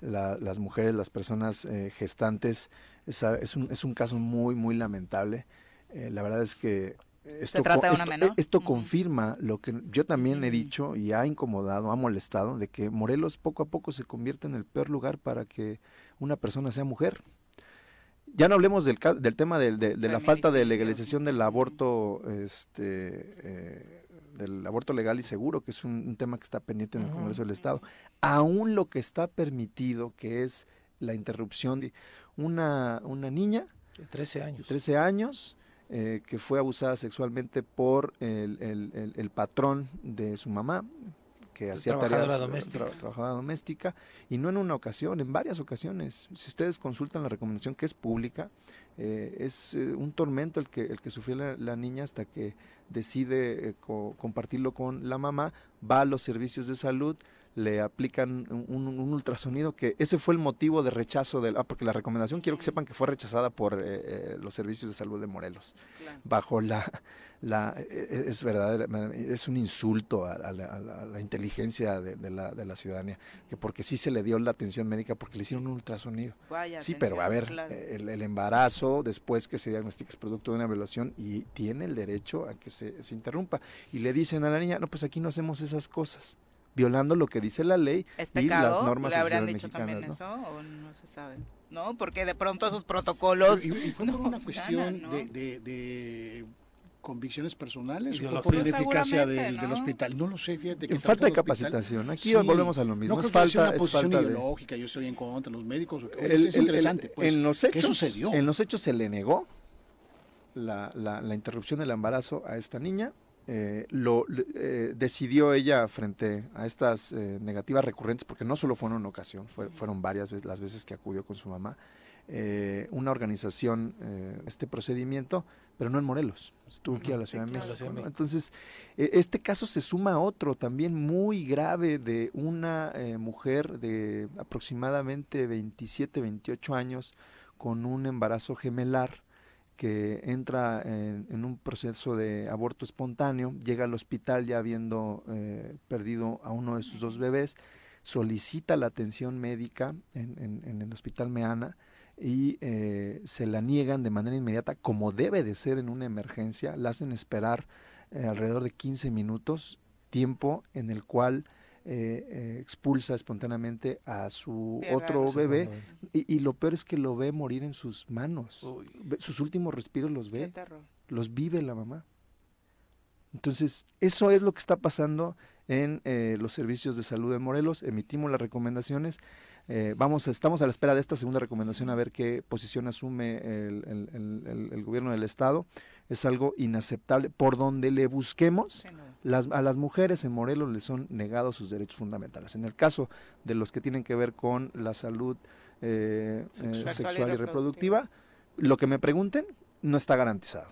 las mujeres, las personas gestantes, es, un, es un caso muy, muy lamentable. la verdad es que esto, trata de una esto- menor. esto Ujú. confirma lo que yo también he dicho y ha incomodado, ha molestado, de que Morelos poco a poco se convierte en el peor lugar para que una persona sea mujer. Ya no hablemos del, ca- del tema de, de la falta de legalización del aborto, este, eh, del aborto legal y seguro, que es un, un tema que está pendiente en el. Congreso del Estado. Aún lo que está permitido, que es la interrupción de una, una niña De 13 años. 13 años, eh, que fue abusada sexualmente por el, el- el- el patrón de su mamá, que hacía Trabajadora tareas, doméstica. tra- trabajadora doméstica, y no en una ocasión, en varias ocasiones. Si ustedes consultan la recomendación que es pública, eh, es eh, un tormento el que, el que sufrió la, la niña hasta que decide eh, co- compartirlo con la mamá, va a los servicios de salud, le aplican un, ultrasonido que ese fue el motivo de rechazo del ah, porque la recomendación quiero que sepan que fue rechazada por eh, eh, los servicios de salud de Morelos. Claro. bajo la la eh, eh, es verdad es un insulto a, a la, a inteligencia de, de la, de la ciudadanía que porque sí se le dio la atención médica porque le hicieron un ultrasonido. Vaya sí pero a ver claro. el, el embarazo después que se diagnostica es producto de una violación y tiene el derecho a que se, se interrumpa. Y le dicen a la niña no pues aquí no hacemos esas cosas violando lo que dice la ley ¿Es y las normas ¿Le sociales dicho también mexicanas, ¿no? eso o no se sabe? ¿No? Porque de pronto esos protocolos... Y, y fue por no una cuestión ¿no? de, de- de convicciones personales, o por la ineficacia del, del ¿no? hospital. No lo sé, fíjate. que falta de el capacitación aquí Sí. volvemos a lo mismo No es creo que sea falta una es posición falta de ideológica, yo estoy en contra de los médicos. El- es el- el- interesante, pues. en los ¿Qué hechos, sucedió? En los hechos se le negó la, la- la interrupción del embarazo a esta niña. Eh, lo eh, decidió ella frente a estas eh, negativas recurrentes, porque no solo fueron una ocasión, fue- fueron varias veces las veces que acudió con su mamá, eh, una organización eh, este procedimiento, pero no en Morelos, tuvo que ir a la Ciudad de. México. Entonces, eh, este caso se suma a otro también muy grave de una eh, mujer de aproximadamente 27, 28 años con un embarazo gemelar que entra en, un proceso de aborto espontáneo, llega al hospital ya habiendo eh, perdido a uno de sus dos bebés, solicita la atención médica en el hospital Meana y eh, se la niegan de manera inmediata, como debe de ser en una emergencia, la hacen esperar eh, alrededor de 15 minutos, tiempo en el cual eh, eh, expulsa espontáneamente a su otro su bebé y, y lo peor es que lo ve morir en sus manos. Uy. Sus últimos respiros los ve, los vive la mamá. Entonces, eso es lo que está pasando en eh, los servicios de salud de Morelos. Emitimos las recomendaciones. Eh, vamos, a- estamos a la espera de esta segunda recomendación a ver qué posición asume el, el- el- el- el gobierno del estado. Es algo inaceptable. Por donde le busquemos, las, a las mujeres en Morelos les son negados sus derechos fundamentales. En el caso de los que tienen que ver con la salud eh, eh, Sexual. y y reproductiva, lo que me pregunten no está garantizado.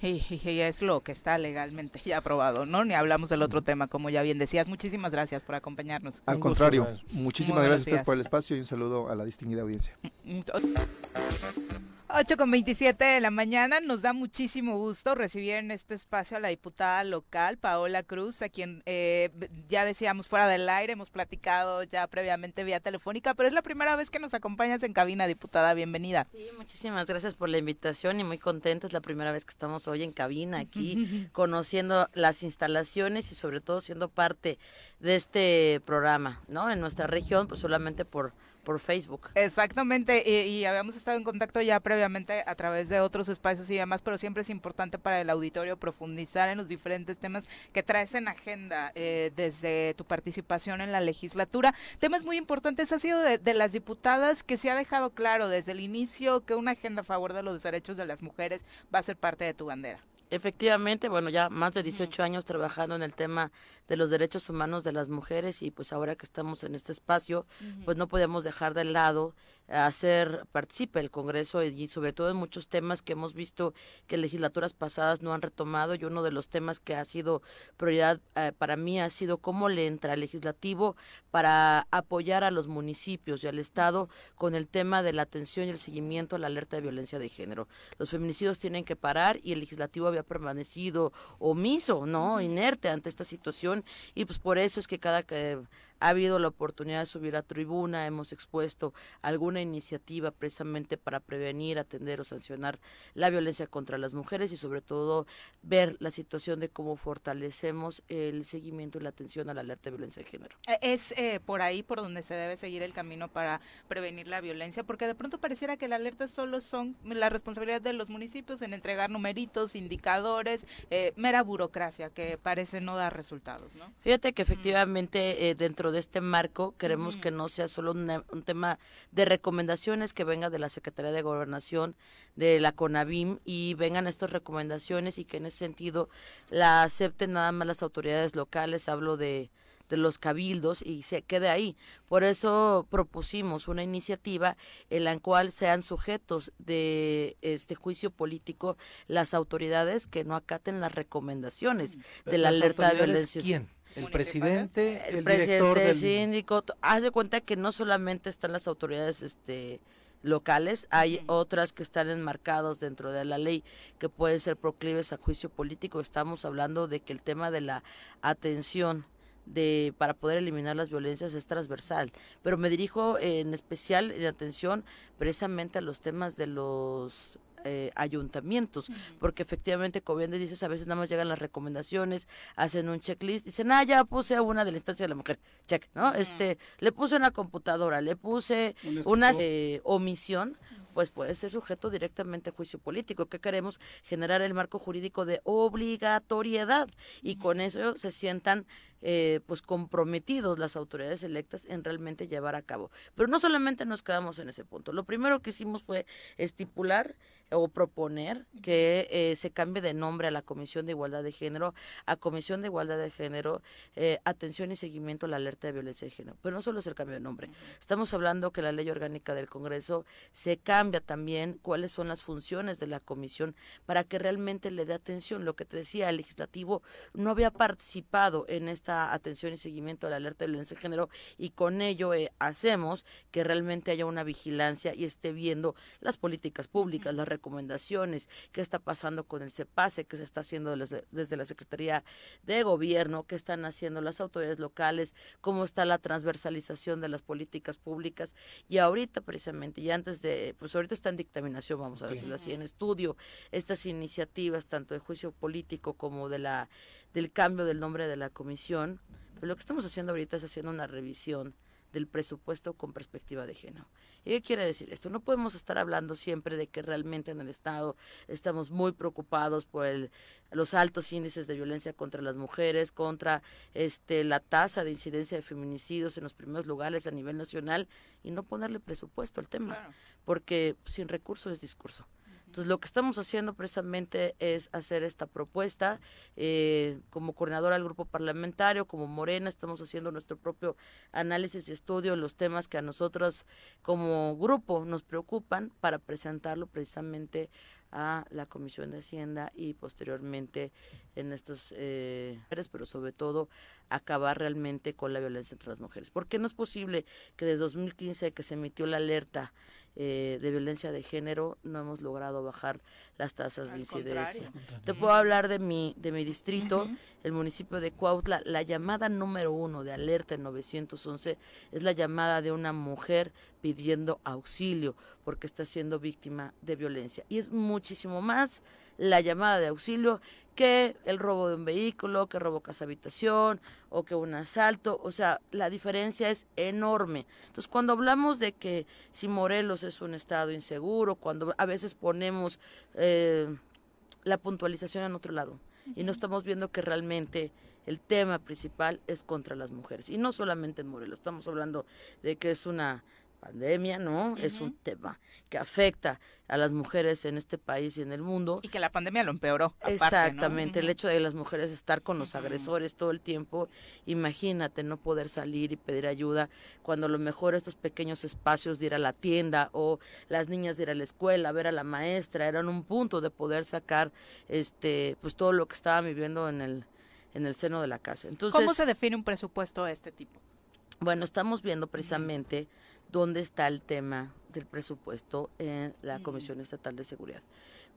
Y, es lo que está legalmente ya aprobado, ¿no? Ni hablamos del otro tema, como ya bien decías. Muchísimas gracias por acompañarnos. Al Un contrario, muchísimas Muy gracias a ustedes por el espacio y un saludo a la distinguida audiencia. 8 con 27 de la mañana, nos da muchísimo gusto recibir en este espacio a la diputada local, Paola Cruz, a quien eh, ya decíamos fuera del aire, hemos platicado ya previamente vía telefónica, pero es la primera vez que nos acompañas en cabina, diputada, bienvenida. Sí, muchísimas gracias por la invitación y muy contenta. Es la primera vez que estamos hoy en cabina aquí, conociendo las instalaciones y sobre todo siendo parte de este programa, ¿no? En nuestra región, pues solamente por, por Facebook. Exactamente, y, habíamos estado en contacto ya previamente a través de otros espacios y demás, pero siempre es importante para el auditorio profundizar en los diferentes temas que traes en agenda eh, desde tu participación en la legislatura. Temas muy importantes, ha sido de las diputadas que se ha dejado claro desde el inicio que una agenda a favor de los derechos de las mujeres va a ser parte de tu bandera. Efectivamente, bueno, ya más de 18 años trabajando en el tema de los derechos humanos de las mujeres y pues ahora que estamos en este espacio, pues no podemos dejar de lado hacer participe el Congreso y sobre todo en muchos temas que hemos visto que legislaturas pasadas no han retomado y uno de los temas que ha sido prioridad eh, para mí ha sido cómo le entra al legislativo para apoyar a los municipios y al Estado con el tema de la atención y el seguimiento a la alerta de violencia de género. Los feminicidios tienen que parar y el legislativo había permanecido omiso, ¿no? Inerte ante esta situación y pues por eso es que cada que ha habido la oportunidad de subir a tribuna, hemos expuesto alguna iniciativa precisamente para prevenir, atender o sancionar la violencia contra las mujeres y sobre todo ver la situación de cómo fortalecemos el seguimiento y la atención a la alerta de violencia de género. Eh, es eh, por ahí por donde se debe seguir el camino para prevenir la violencia, porque de pronto pareciera que la alerta solo son la responsabilidad de los municipios en entregar numeritos, indicadores, eh, mera burocracia que parece no dar resultados, ¿no? Fíjate que efectivamente dentro de este marco queremos que no sea solo un tema de recomendaciones que venga de la Secretaría de Gobernación, de la CONAVIM y vengan estas recomendaciones y que en ese sentido la acepten nada más las autoridades locales, hablo de de los cabildos y se quede ahí. Por eso propusimos una iniciativa en la cual sean sujetos de este juicio político las autoridades que no acaten las recomendaciones de la alerta de violencia. ¿Quién? El presidente, el, presidente, síndico, haz de cuenta que no solamente están las autoridades este locales, hay otras que están enmarcados dentro de la ley que pueden ser proclives a juicio político. Estamos hablando de que el tema de la atención de para poder eliminar las violencias es transversal, pero me dirijo en especial en atención precisamente a los temas de los eh, ayuntamientos, porque efectivamente, como bien dices, a veces nada más llegan las recomendaciones, hacen un checklist, dicen, ah, ya puse una de la instancia de la mujer, check, ¿no? Este, le puse una computadora, le puse una eh, omisión, pues puede ser sujeto directamente a juicio político. ¿Qué queremos? Generar el marco jurídico de obligatoriedad y con eso se sientan eh, pues comprometidos las autoridades electas en realmente llevar a cabo. Pero no solamente nos quedamos en ese punto. Lo primero que hicimos fue estipular o proponer que eh, se cambie de nombre a la Comisión de Igualdad de Género a Comisión de Igualdad de Género, eh, atención y seguimiento a la alerta de violencia de género. Pero no solo es el cambio de nombre. Estamos hablando que la ley orgánica del Congreso se cambia también cuáles son las funciones de la comisión para que realmente le dé atención. Lo que te decía, el legislativo no había participado en esta atención y seguimiento a la alerta de violencia de género y con ello eh, hacemos que realmente haya una vigilancia y esté viendo las políticas públicas, las recomendaciones, qué está pasando con el CEPASE, qué se está haciendo desde la Secretaría de Gobierno, qué están haciendo las autoridades locales, cómo está la transversalización de las políticas públicas. Y ahorita precisamente, y antes de, pues ahorita está en dictaminación, vamos a decirlo así, en estudio, estas iniciativas, tanto de juicio político como de la del cambio del nombre de la comisión. Pero lo que estamos haciendo ahorita es haciendo una revisión del presupuesto con perspectiva de género. ¿Y qué quiere decir esto? No podemos estar hablando siempre de que realmente en el Estado estamos muy preocupados por el, los altos índices de violencia contra las mujeres, contra este, la tasa de incidencia de feminicidios en los primeros lugares a nivel nacional y no ponerle presupuesto al tema, porque sin recursos es discurso. Entonces, lo que estamos haciendo precisamente es hacer esta propuesta. Eh, como coordinadora del grupo parlamentario, como Morena, estamos haciendo nuestro propio análisis y estudio en los temas que a nosotros como grupo nos preocupan para presentarlo precisamente a la Comisión de Hacienda y posteriormente en estos eh, pero sobre todo acabar realmente con la violencia entre las mujeres. Porque no es posible que desde 2015 que se emitió la alerta eh, de violencia de género no hemos logrado bajar las tasas de incidencia. Te puedo hablar de mi, de mi distrito, el municipio de Cuautla, la llamada número uno de alerta en 911 es la llamada de una mujer pidiendo auxilio porque está siendo víctima de violencia. Y es muchísimo más la llamada de auxilio que el robo de un vehículo, que robo casa habitación o que un asalto. O sea, la diferencia es enorme. Entonces, cuando hablamos de que si Morelos es un estado inseguro, cuando a veces ponemos eh, la puntualización en otro lado y no estamos viendo que realmente el tema principal es contra las mujeres. Y no solamente en Morelos, estamos hablando de que es una pandemia, ¿no? Es un tema que afecta a las mujeres en este país y en el mundo. Y que la pandemia lo empeoró. Exactamente, el hecho de las mujeres estar con los agresores todo el tiempo, imagínate no poder salir y pedir ayuda cuando a lo mejor estos pequeños espacios de ir a la tienda o las niñas de ir a la escuela, ver a la maestra, eran un punto de poder sacar este pues todo lo que estaban viviendo en el en el seno de la casa. Entonces, ¿Cómo se define un presupuesto de este tipo? Bueno, estamos viendo precisamente dónde está el tema del presupuesto en la Comisión Estatal de Seguridad.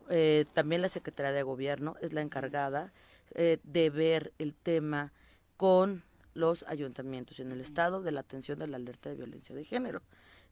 Eh, también la Secretaría de Gobierno es la encargada eh, de ver el tema con los ayuntamientos y en el estado de la atención de la alerta de violencia de género.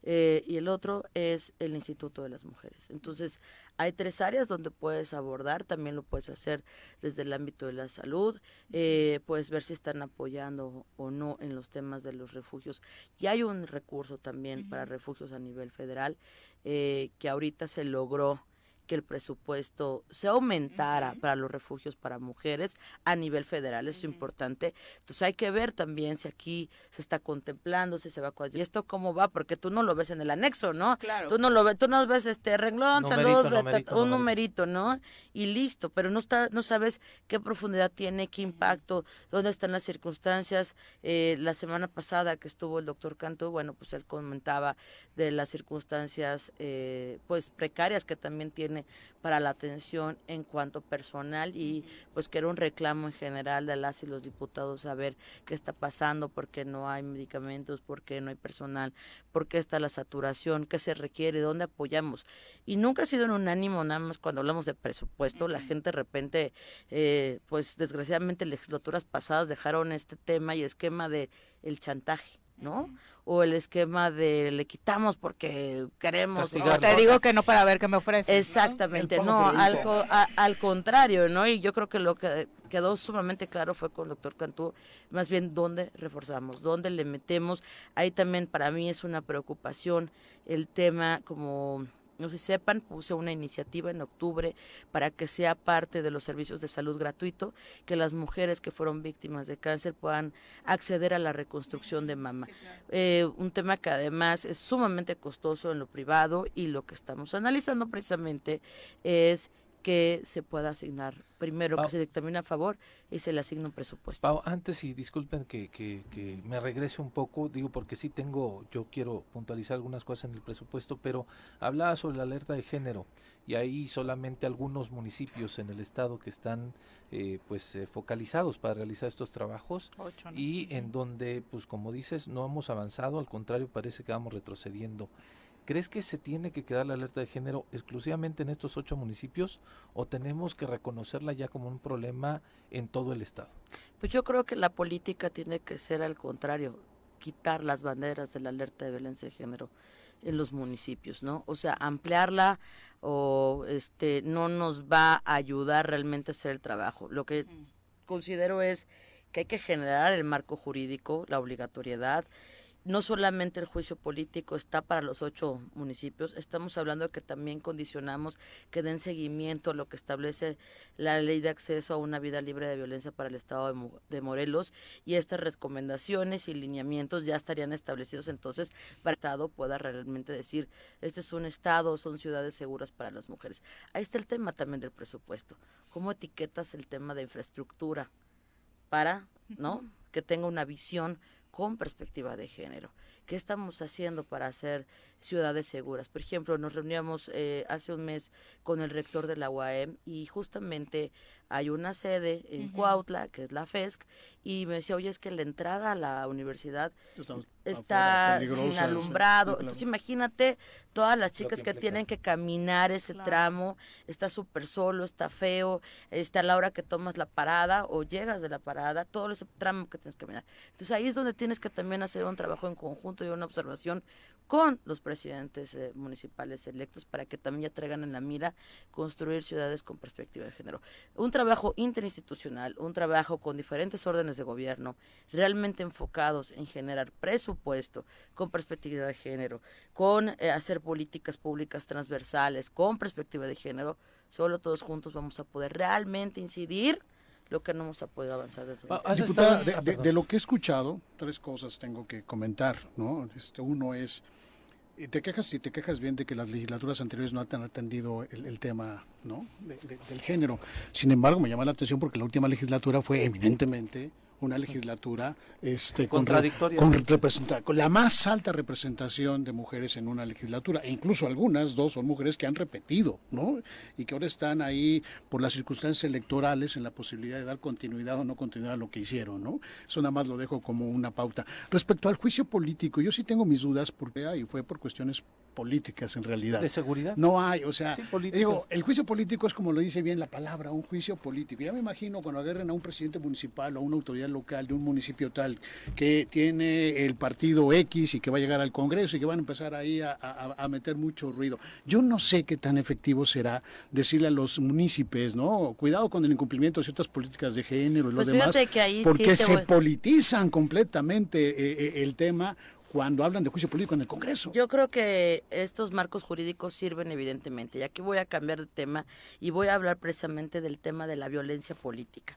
Eh, y el otro es el Instituto de las Mujeres. Entonces, hay tres áreas donde puedes abordar, también lo puedes hacer desde el ámbito de la salud, eh, puedes ver si están apoyando o no en los temas de los refugios. Y hay un recurso también para refugios a nivel federal eh, que ahorita se logró que el presupuesto se aumentara para los refugios para mujeres a nivel federal, eso es importante. Entonces hay que ver también si aquí se está contemplando, si se va a y esto cómo va, porque tú no lo ves en el anexo, ¿no? Claro. Tú no lo ves, tú no ves este renglón, Numerito, salud, numerito, un numerito, ¿no? Y listo, pero no está, no sabes qué profundidad tiene, qué impacto, dónde están las circunstancias. Eh, la semana pasada que estuvo el doctor Canto, bueno, pues él comentaba de las circunstancias, eh, pues precarias que también tiene para la atención en cuanto personal y pues que era un reclamo en general de las y los diputados saber qué está pasando, por qué no hay medicamentos, por qué no hay personal, por qué está la saturación, qué se requiere, dónde apoyamos. Y nunca ha sido en un ánimo, nada más cuando hablamos de presupuesto, la gente de repente, eh, pues desgraciadamente legislaturas pasadas dejaron este tema y esquema de el chantaje. ¿No? O el esquema de le quitamos porque queremos. O te digo que no para ver qué me ofrece. Exactamente, no, al, al contrario, ¿no? Y yo creo que lo que quedó sumamente claro fue con el doctor Cantú, más bien dónde reforzamos, dónde le metemos. Ahí también para mí es una preocupación el tema como no se sepan, puse una iniciativa en octubre para que sea parte de los servicios de salud gratuito, que las mujeres que fueron víctimas de cáncer puedan acceder a la reconstrucción de mama. Eh, un tema que además es sumamente costoso en lo privado y lo que estamos analizando precisamente es que se pueda asignar primero que se dictamine a favor y se le asigne un presupuesto. Pau, antes y disculpen que, que, que, me regrese un poco, digo porque sí tengo, yo quiero puntualizar algunas cosas en el presupuesto, pero hablaba sobre la alerta de género y ahí solamente algunos municipios en el estado que están eh, pues eh, focalizados para realizar estos trabajos y en donde pues como dices no hemos avanzado, al contrario parece que vamos retrocediendo. ¿Crees que se tiene que quedar la alerta de género exclusivamente en estos ocho municipios o tenemos que reconocerla ya como un problema en todo el estado? Pues yo creo que la política tiene que ser al contrario, quitar las banderas de la alerta de violencia de género en los municipios, ¿no? O sea, ampliarla o este no nos va a ayudar realmente a hacer el trabajo. Lo que considero es que hay que generar el marco jurídico, la obligatoriedad, no solamente el juicio político está para los ocho municipios, estamos hablando de que también condicionamos que den seguimiento a lo que establece la ley de acceso a una vida libre de violencia para el Estado de, Morelos y estas recomendaciones y lineamientos ya estarían establecidos entonces para que el Estado pueda realmente decir, este es un Estado, son ciudades seguras para las mujeres. Ahí está el tema también del presupuesto. ¿Cómo etiquetas el tema de infraestructura para, ¿no? Que tenga una visión con perspectiva de género. ¿Qué estamos haciendo para hacer ciudades seguras? Por ejemplo, nos reuníamos eh, hace un mes con el rector de la UAM y justamente hay una sede en Cuautla, que es la FESC, y me decía, oye, es que la entrada a la universidad está sin alumbrado. Entonces imagínate todas las chicas que tienen que caminar ese tramo, está súper solo, está feo, está a la hora que tomas la parada o llegas de la parada, todo ese tramo que tienes que caminar. Entonces ahí es donde tienes que también hacer un trabajo en conjunto y una observación con los presidentes eh, municipales electos para que también traigan en la mira construir ciudades con perspectiva de género. Un trabajo interinstitucional, un trabajo con diferentes órdenes de gobierno, realmente enfocados en generar presupuesto con perspectiva de género, con eh, hacer políticas públicas transversales con perspectiva de género, solo todos juntos vamos a poder realmente incidir lo que no hemos podido avanzar desde Diputada, de, de, lo que he escuchado, tres cosas tengo que comentar, ¿no? Este, uno es, te quejas y te quejas bien de que las legislaturas anteriores no han atendido el, tema ¿no? del género. Sin embargo, me llama la atención porque la última legislatura fue eminentemente una legislatura este, contradictoria con, con, la más alta representación de mujeres en una legislatura e incluso algunas dos son mujeres que han repetido no y que ahora están ahí por las circunstancias electorales en la posibilidad de dar continuidad o no continuidad a lo que hicieron no eso nada más lo dejo como una pauta respecto al juicio político yo sí tengo mis dudas porque ahí fue por cuestiones políticas en realidad. ¿De seguridad? No hay, o sea, digo, el juicio político es como lo dice bien la palabra, un juicio político. Ya me imagino cuando agarren a un presidente municipal o a una autoridad local de un municipio tal que tiene el partido X y que va a llegar al Congreso y que van a empezar ahí a, meter mucho ruido. Yo no sé qué tan efectivo será decirle a los municipios, ¿no? Cuidado con el incumplimiento de ciertas políticas de género y lo pues demás, porque se politizan completamente eh, eh, el tema cuando hablan de juicio político en el Congreso. Yo creo que estos marcos jurídicos sirven evidentemente. Y aquí voy a cambiar de tema y voy a hablar precisamente del tema de la violencia política.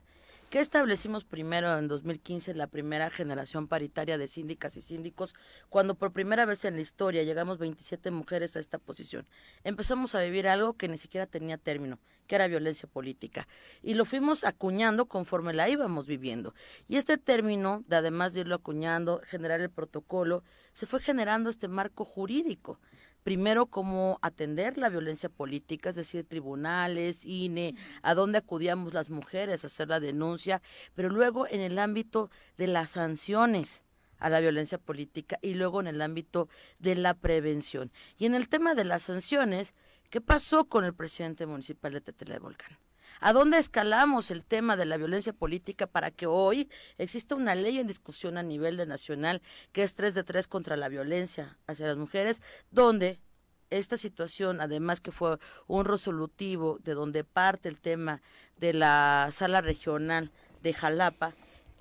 ¿Qué establecimos primero en 2015, la primera generación paritaria de síndicas y síndicos, cuando por primera vez en la historia llegamos 27 mujeres a esta posición? Empezamos a vivir algo que ni siquiera tenía término, que era violencia política. Y lo fuimos acuñando conforme la íbamos viviendo. Y este término, de además de irlo acuñando, generar el protocolo, se fue generando este marco jurídico. Primero, cómo atender la violencia política, es decir, tribunales, INE, a dónde acudíamos las mujeres a hacer la denuncia, pero luego en el ámbito de las sanciones a la violencia política y luego en el ámbito de la prevención. Y en el tema de las sanciones, ¿Qué pasó con el presidente municipal de Tetela de Volcán? ¿A dónde escalamos el tema de la violencia política para que hoy exista una ley en discusión a nivel de nacional que es 3 de 3 contra la violencia hacia las mujeres, donde esta situación, además que fue un resolutivo de donde parte el tema de la sala regional de Jalapa,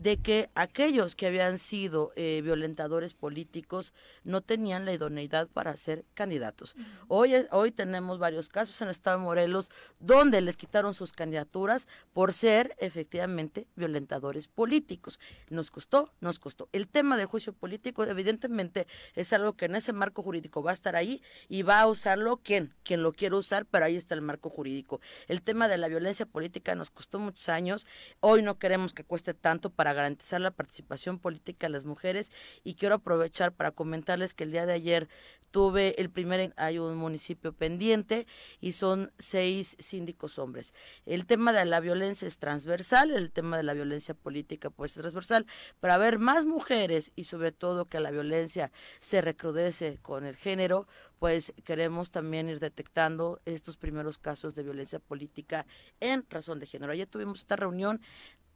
de que aquellos que habían sido eh, violentadores políticos no tenían la idoneidad para ser candidatos. Hoy, hoy tenemos varios casos en el estado de Morelos donde les quitaron sus candidaturas por ser efectivamente violentadores políticos. Nos costó, nos costó. El tema del juicio político evidentemente es algo que en ese marco jurídico va a estar ahí y va a usarlo quien, quien lo quiere usar, pero ahí está el marco jurídico. El tema de la violencia política nos costó muchos años. Hoy no queremos que cueste tanto para garantizar la participación política de las mujeres y quiero aprovechar para comentarles que el día de ayer tuve el primer, hay un municipio pendiente y son seis síndicos hombres. El tema de la violencia es transversal, el tema de la violencia política pues es transversal, para haber más mujeres y sobre todo que la violencia se recrudece con el género, pues queremos también ir detectando estos primeros casos de violencia política en razón de género. Ayer tuvimos esta reunión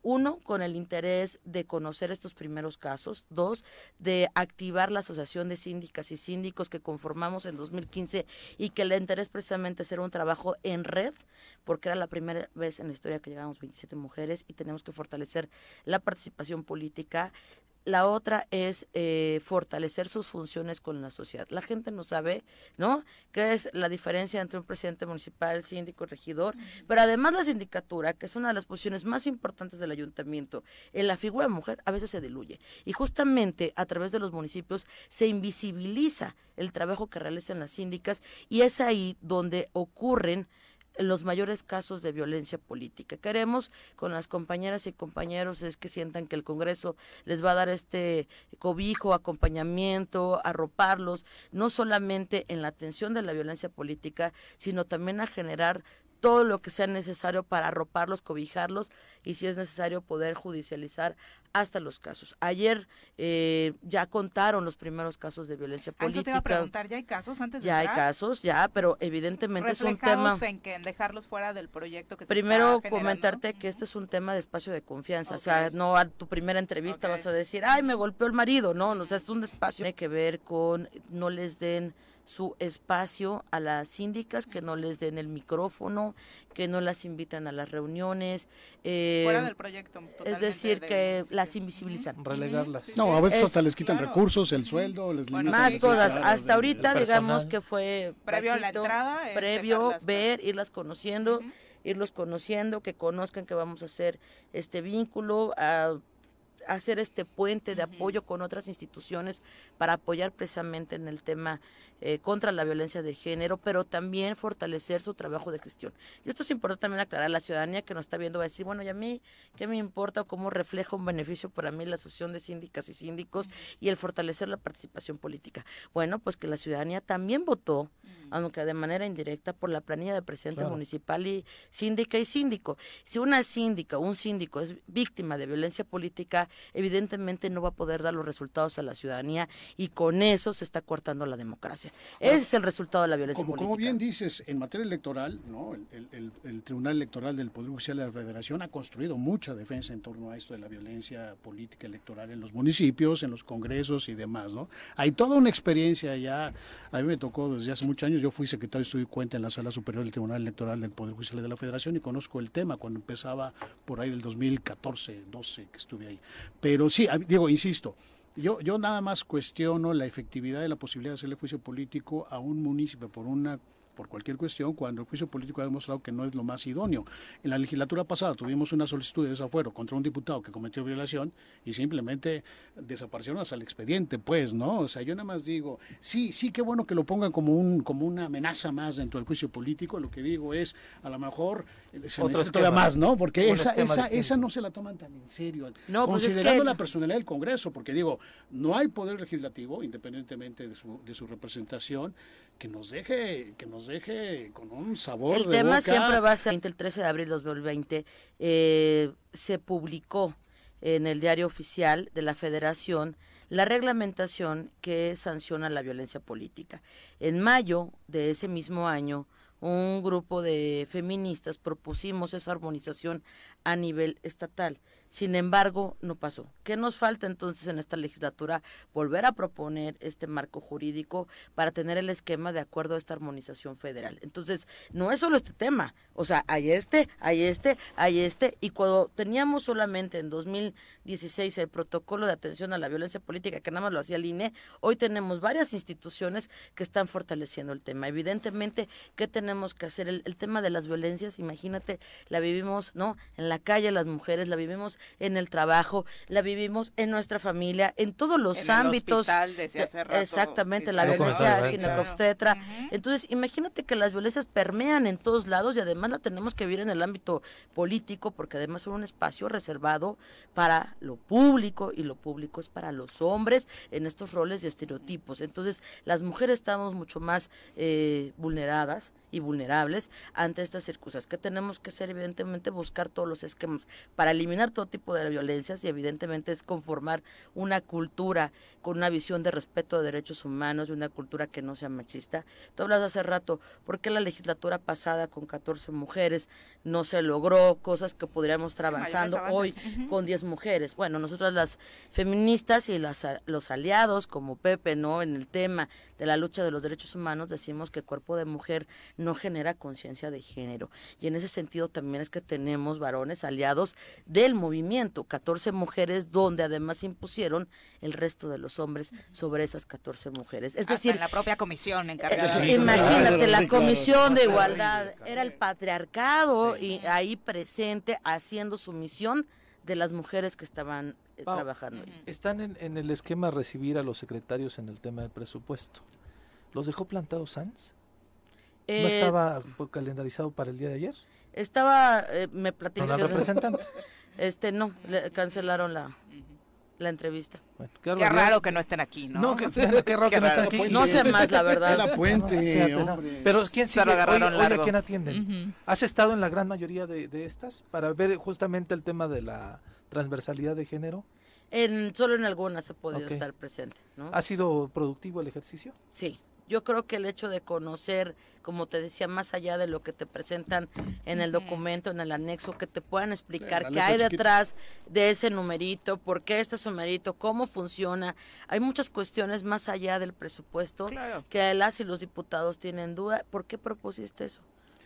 uno, con el interés de conocer estos primeros casos. Dos, de activar la Asociación de Síndicas y Síndicos que conformamos en 2015 y que le interés precisamente hacer un trabajo en red, porque era la primera vez en la historia que llegamos 27 mujeres y tenemos que fortalecer la participación política la otra es eh, fortalecer sus funciones con la sociedad. La gente no sabe, ¿no? ¿Qué es la diferencia entre un presidente municipal, síndico, regidor? Pero además la sindicatura, que es una de las posiciones más importantes del ayuntamiento, en la figura de mujer a veces se diluye. Y justamente a través de los municipios se invisibiliza el trabajo que realizan las síndicas y es ahí donde ocurren los mayores casos de violencia política. Queremos con las compañeras y compañeros es que sientan que el Congreso les va a dar este cobijo, acompañamiento, arroparlos, no solamente en la atención de la violencia política, sino también a generar todo lo que sea necesario para arroparlos, cobijarlos y si es necesario poder judicializar hasta los casos. Ayer eh, ya contaron los primeros casos de violencia política. Ah, eso te iba a preguntar, ¿ya hay casos antes de Ya hay casos, ya, pero evidentemente es un tema... en que en dejarlos fuera del proyecto que Primero comentarte que este es un tema de espacio de confianza, o sea, no a tu primera entrevista vas a decir, ay, me golpeó el marido, no, no, o sea, es un espacio que tiene que ver con no les den su espacio a las síndicas, que no les den el micrófono, que no las invitan a las reuniones. Eh, Fuera del proyecto. Es decir, que las invisibilizan. Relegarlas. No, a veces hasta les quitan recursos, el sueldo, les Más todas. hasta ahorita, digamos que fue previo a la entrada. Previo, ver, irlas conociendo, irlos conociendo, que conozcan que vamos a hacer este vínculo, a hacer este puente de apoyo con otras instituciones para apoyar precisamente en el tema eh, contra la violencia de género, pero también fortalecer su trabajo de gestión. Y esto es importante también aclarar a la ciudadanía que nos está viendo, va a decir, bueno, y a mí, ¿qué me importa o cómo refleja un beneficio para mí la asociación de síndicas y síndicos y el fortalecer la participación política? Bueno, pues que la ciudadanía también votó, aunque de manera indirecta, por la planilla de presidente municipal y síndica y síndico. Si una síndica o un síndico es víctima de violencia política, evidentemente no va a poder dar los resultados a la ciudadanía y con eso se está cortando la democracia. Ese es el resultado de la violencia como, política. Como bien dices, en materia electoral, ¿no? el, Tribunal Electoral del Poder Judicial de la Federación ha construido mucha defensa en torno a esto de la violencia política electoral en los municipios, en los congresos y demás. ¿no? Hay toda una experiencia ya, a mí me tocó desde hace muchos años, yo fui secretario de Estudio y Cuenta en la Sala Superior del Tribunal Electoral del Poder Judicial de la Federación y conozco el tema cuando empezaba por ahí del 2014, 12 que estuve ahí. Pero sí, digo, insisto, yo, yo nada más cuestiono la efectividad de la posibilidad de hacerle juicio político a un municipio por una por cualquier cuestión cuando el juicio político ha demostrado que no es lo más idóneo. En la legislatura pasada tuvimos una solicitud de desafuero contra un diputado que cometió violación y simplemente desaparecieron hasta el expediente, pues, ¿no? O sea, yo nada más digo, sí, sí, qué bueno que lo pongan como, un, como una amenaza más dentro del juicio político. Lo que digo es, a lo mejor eh, se necesita más, ¿no? Porque esa, esa, esa no se la toman tan en serio. No, pues considerando la personalidad del Congreso, porque digo, no hay poder legislativo, independientemente de su, de su representación, que nos deje, que nos deje con un sabor el tema siempre va a ser el 13 de abril de 2020 eh, se publicó en el diario oficial de la Federación la reglamentación que sanciona la violencia política. En mayo de ese mismo año, un grupo de feministas propusimos esa armonización a nivel estatal. Sin embargo, no pasó. ¿Qué nos falta entonces en esta legislatura? Volver a proponer este marco jurídico para tener el esquema de acuerdo a esta armonización federal. Entonces, no es solo este tema. O sea, hay este, hay este, hay este. Y cuando teníamos solamente en 2016 el protocolo de atención a la violencia política, que nada más lo hacía el INE, hoy tenemos varias instituciones que están fortaleciendo el tema. Evidentemente, ¿qué tenemos que hacer? El, el tema de las violencias, imagínate, la vivimos, ¿no? En la calle las mujeres, la vivimos en el trabajo, la vivimos en nuestra familia, en todos los ámbitos. exactamente, la violencia ginecobstetra. Entonces, imagínate que las violencias permean en todos lados y además la tenemos que vivir en el ámbito político porque además es un espacio reservado para lo público y lo público es para los hombres en estos roles y estereotipos. Entonces, las mujeres estamos mucho más eh, vulneradas y vulnerables ante estas circunstancias. que tenemos que hacer? Evidentemente buscar todos los esquemas para eliminar todo tipo de violencias y evidentemente es conformar una cultura con una visión de respeto de derechos humanos y una cultura que no sea machista. Tú hablas hace rato, ¿por qué la legislatura pasada con 14 mujeres no se logró cosas que podríamos estar avanzando hoy con 10 mujeres? Bueno, nosotros las feministas y las, los aliados como Pepe, ¿no? En el tema de la lucha de los derechos humanos decimos que cuerpo de mujer no genera conciencia de género. Y en ese sentido también es que tenemos varones aliados del movimiento, 14 mujeres donde además impusieron el resto de los hombres sobre esas 14 mujeres. Es decir, en la propia comisión encargada. imagínate, la comisión de igualdad era el patriarcado y ahí presente haciendo su misión de las mujeres que estaban eh, trabajando. Están en, en, el esquema recibir a los secretarios en el tema del presupuesto. ¿Los dejó plantados Sanz? ¿No eh, estaba calendarizado para el día de ayer? Estaba, eh, me platicó. ¿Con la representante? Este, no, le cancelaron la, la entrevista. qué, raro que no estén aquí, ¿no? No, qué, raro que no estén aquí. No sé más, la verdad. Era puente, Pero ¿quién sigue? Hoy, hoy a quién atienden? ¿Has estado en la gran mayoría de, de, estas para ver justamente el tema de la transversalidad de género? En, solo en algunas he podido estar presente. ¿no? ¿Ha sido productivo el ejercicio? Sí, yo creo que el hecho de conocer, como te decía, más allá de lo que te presentan en el documento, en el anexo, que te puedan explicar qué hay detrás de ese numerito, por qué este numerito, cómo funciona. Hay muchas cuestiones más allá del presupuesto que las y los diputados tienen duda. ¿Por qué propusiste eso?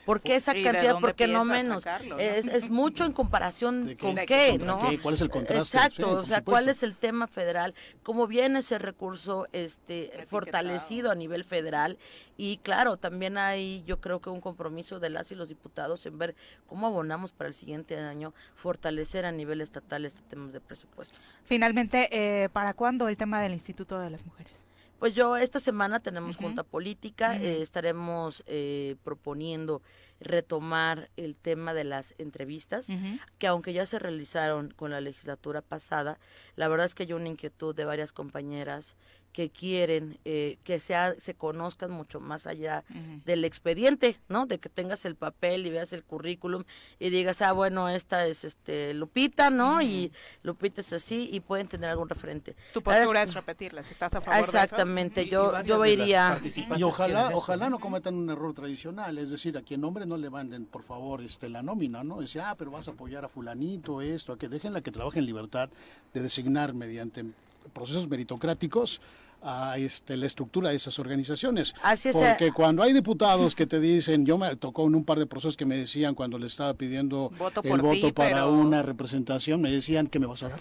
¿Por qué esa cantidad? ¿Por qué no menos? Es, es, mucho en comparación con qué, ¿no? ¿Cuál es el contraste? Exacto, o sea, ¿cuál es el tema federal? ¿Cómo viene ese recurso este fortalecido a nivel federal? Y claro, también hay, yo creo que un compromiso de las y los diputados en ver cómo abonamos para el siguiente año fortalecer a nivel estatal este tema de presupuesto. Finalmente, eh, ¿para cuándo el tema del Instituto de las Mujeres? Pues yo esta semana tenemos junta política, eh, estaremos eh, proponiendo retomar el tema de las entrevistas, que aunque ya se realizaron con la legislatura pasada, la verdad es que hay una inquietud de varias compañeras que quieren eh, que sea, se conozcan mucho más allá del expediente, ¿no? De que tengas el papel y veas el currículum y digas, ah, bueno, esta es este Lupita, ¿no? Y Lupita es así y pueden tener algún referente. Tu postura es repetirlas, ¿estás a favor Exactamente, de eso? yo, yo iría... Y ojalá, ojalá no cometan un error tradicional, es decir, a quien nombre no le manden, por favor, este la nómina, ¿no? Dice, ah, pero vas a apoyar a fulanito, esto, a que dejen la que trabaje en libertad de designar mediante procesos meritocráticos a este, la estructura de esas organizaciones. Así es. Porque eh. cuando hay diputados que te dicen, yo me tocó en un par de procesos que me decían cuando le estaba pidiendo el voto para una representación, me decían, ¿qué me vas a dar?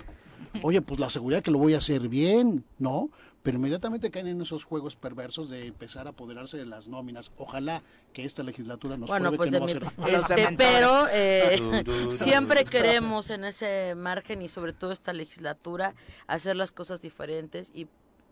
Oye, pues la seguridad que lo voy a hacer bien, ¿no? Pero inmediatamente caen en esos juegos perversos de empezar a apoderarse de las nóminas. Ojalá que esta legislatura nos bueno, pues que no va a ser. Este, pero eh, siempre queremos en ese margen y sobre todo esta legislatura hacer las cosas diferentes y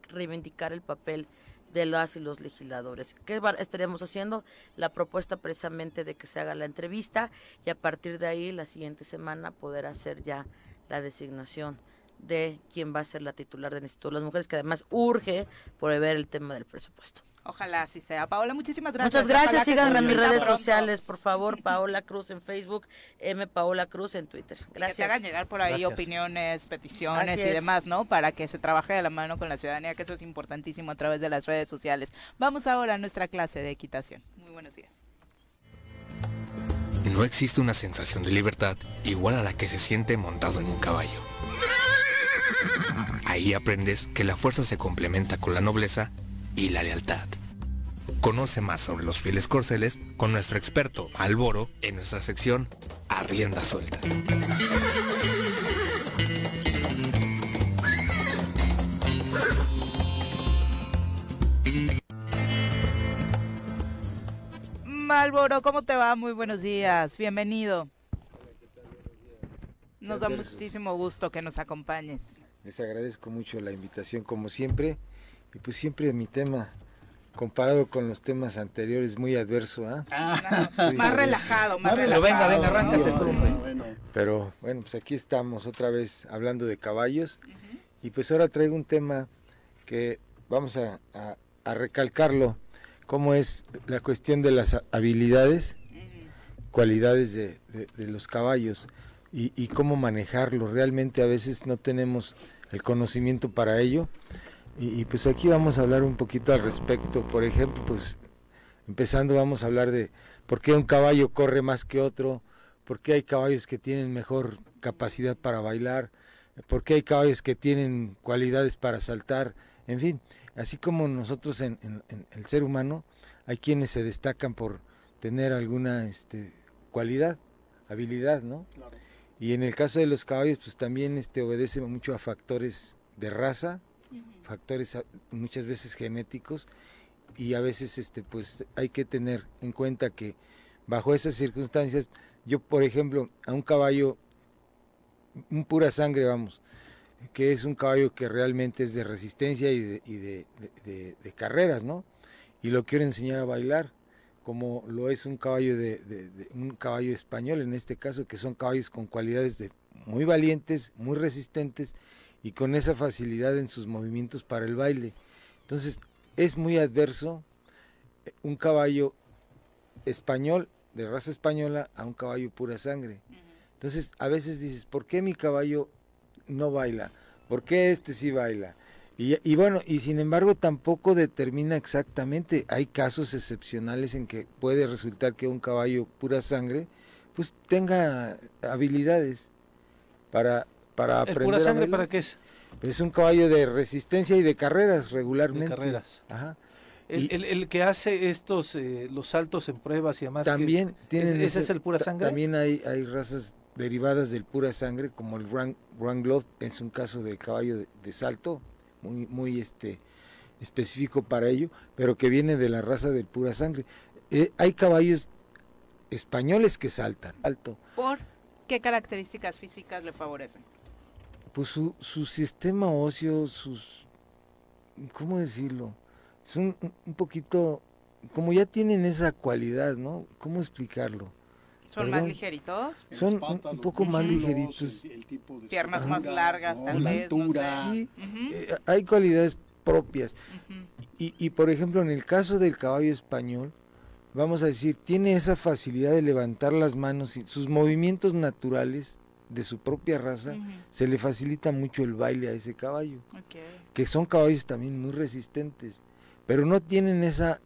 reivindicar el papel de las y los legisladores. ¿Qué estaremos haciendo? La propuesta precisamente de que se haga la entrevista y a partir de ahí la siguiente semana poder hacer ya la designación de quién va a ser la titular del Instituto de las Mujeres, que además urge por ver el tema del presupuesto. Ojalá así sea. Paola, muchísimas gracias. Muchas gracias. Síganme en mis redes sociales, por favor. Paola Cruz en Facebook, M. Paola Cruz en Twitter. Gracias. Que te hagan llegar por ahí opiniones, peticiones y demás, ¿no? Para que se trabaje de la mano con la ciudadanía, que eso es importantísimo a través de las redes sociales. Vamos ahora a nuestra clase de equitación. Muy buenos días. No existe una sensación de libertad igual a la que se siente montado en un caballo. Ahí aprendes que la fuerza se complementa con la nobleza y la lealtad. Conoce más sobre los fieles corceles con nuestro experto Alboro en nuestra sección Arrienda Suelta. Malboro, ¿cómo te va? Muy buenos días, bienvenido. Nos da muchísimo gusto que nos acompañes. Les agradezco mucho la invitación como siempre y pues siempre mi tema comparado con los temas anteriores, muy adverso, ¿ah? ah más relajado, más relajado. Venga, venga, arráncate tú. Pero bueno, pues aquí estamos otra vez hablando de caballos. Y pues ahora traigo un tema que vamos a, recalcarlo, cómo es la cuestión de las habilidades, cualidades de, los caballos y, y cómo manejarlo. Realmente a veces no tenemos el conocimiento para ello y, pues aquí vamos a hablar un poquito al respecto. Por ejemplo, pues empezando vamos a hablar de por qué un caballo corre más que otro, por qué hay caballos que tienen mejor capacidad para bailar, por qué hay caballos que tienen cualidades para saltar, en fin, así como nosotros en, el ser humano, hay quienes se destacan por tener alguna este, cualidad, habilidad, ¿no? Y en el caso de los caballos, pues también este, obedece mucho a factores de raza, factores ah, muchas veces genéticos y a veces este pues hay que tener en cuenta que bajo esas circunstancias yo por ejemplo a un caballo un pura sangre vamos que es un caballo que realmente es de resistencia y de, de, carreras no y lo quiero enseñar a bailar como lo es un caballo de, un caballo español en este caso que son caballos con cualidades de muy valientes muy resistentes y con esa facilidad en sus movimientos para el baile. Entonces, es muy adverso eh, un caballo español, de raza española, a un caballo pura sangre. Entonces, a veces dices, ¿por qué mi caballo no baila? ¿Por qué este sí baila? Y, y, bueno, y sin embargo tampoco determina exactamente. Hay casos excepcionales en que puede resultar que un caballo pura sangre pues tenga habilidades para para aprender. pura sangre para qué es? Es un caballo de resistencia y de carreras regularmente. De carreras. Ajá. El, el, que hace estos, eh, los saltos en pruebas y demás. También tienen. ¿Ese, es el pura sangre? También hay, hay razas derivadas del pura sangre, como el Wrangler, es un caso de caballo de, salto, muy, muy este, específico para ello, pero que viene de la raza del pura sangre. Eh, hay caballos españoles que saltan alto. ¿Por qué características físicas le favorecen? pues su, su sistema óseo, sus, ¿cómo decirlo? Son un, poquito como ya tienen esa cualidad, ¿no? ¿Cómo explicarlo? ¿Son más ligeritos? Son un, poco más ligeritos. Piernas más largas, tal vez. Sí, eh, hay cualidades propias. y, y, por ejemplo, en el caso del caballo español, vamos a decir, tiene esa facilidad de levantar las manos, y sus movimientos naturales de su propia raza, se le facilita mucho el baile a ese caballo. Que son caballos también muy resistentes, pero no tienen esa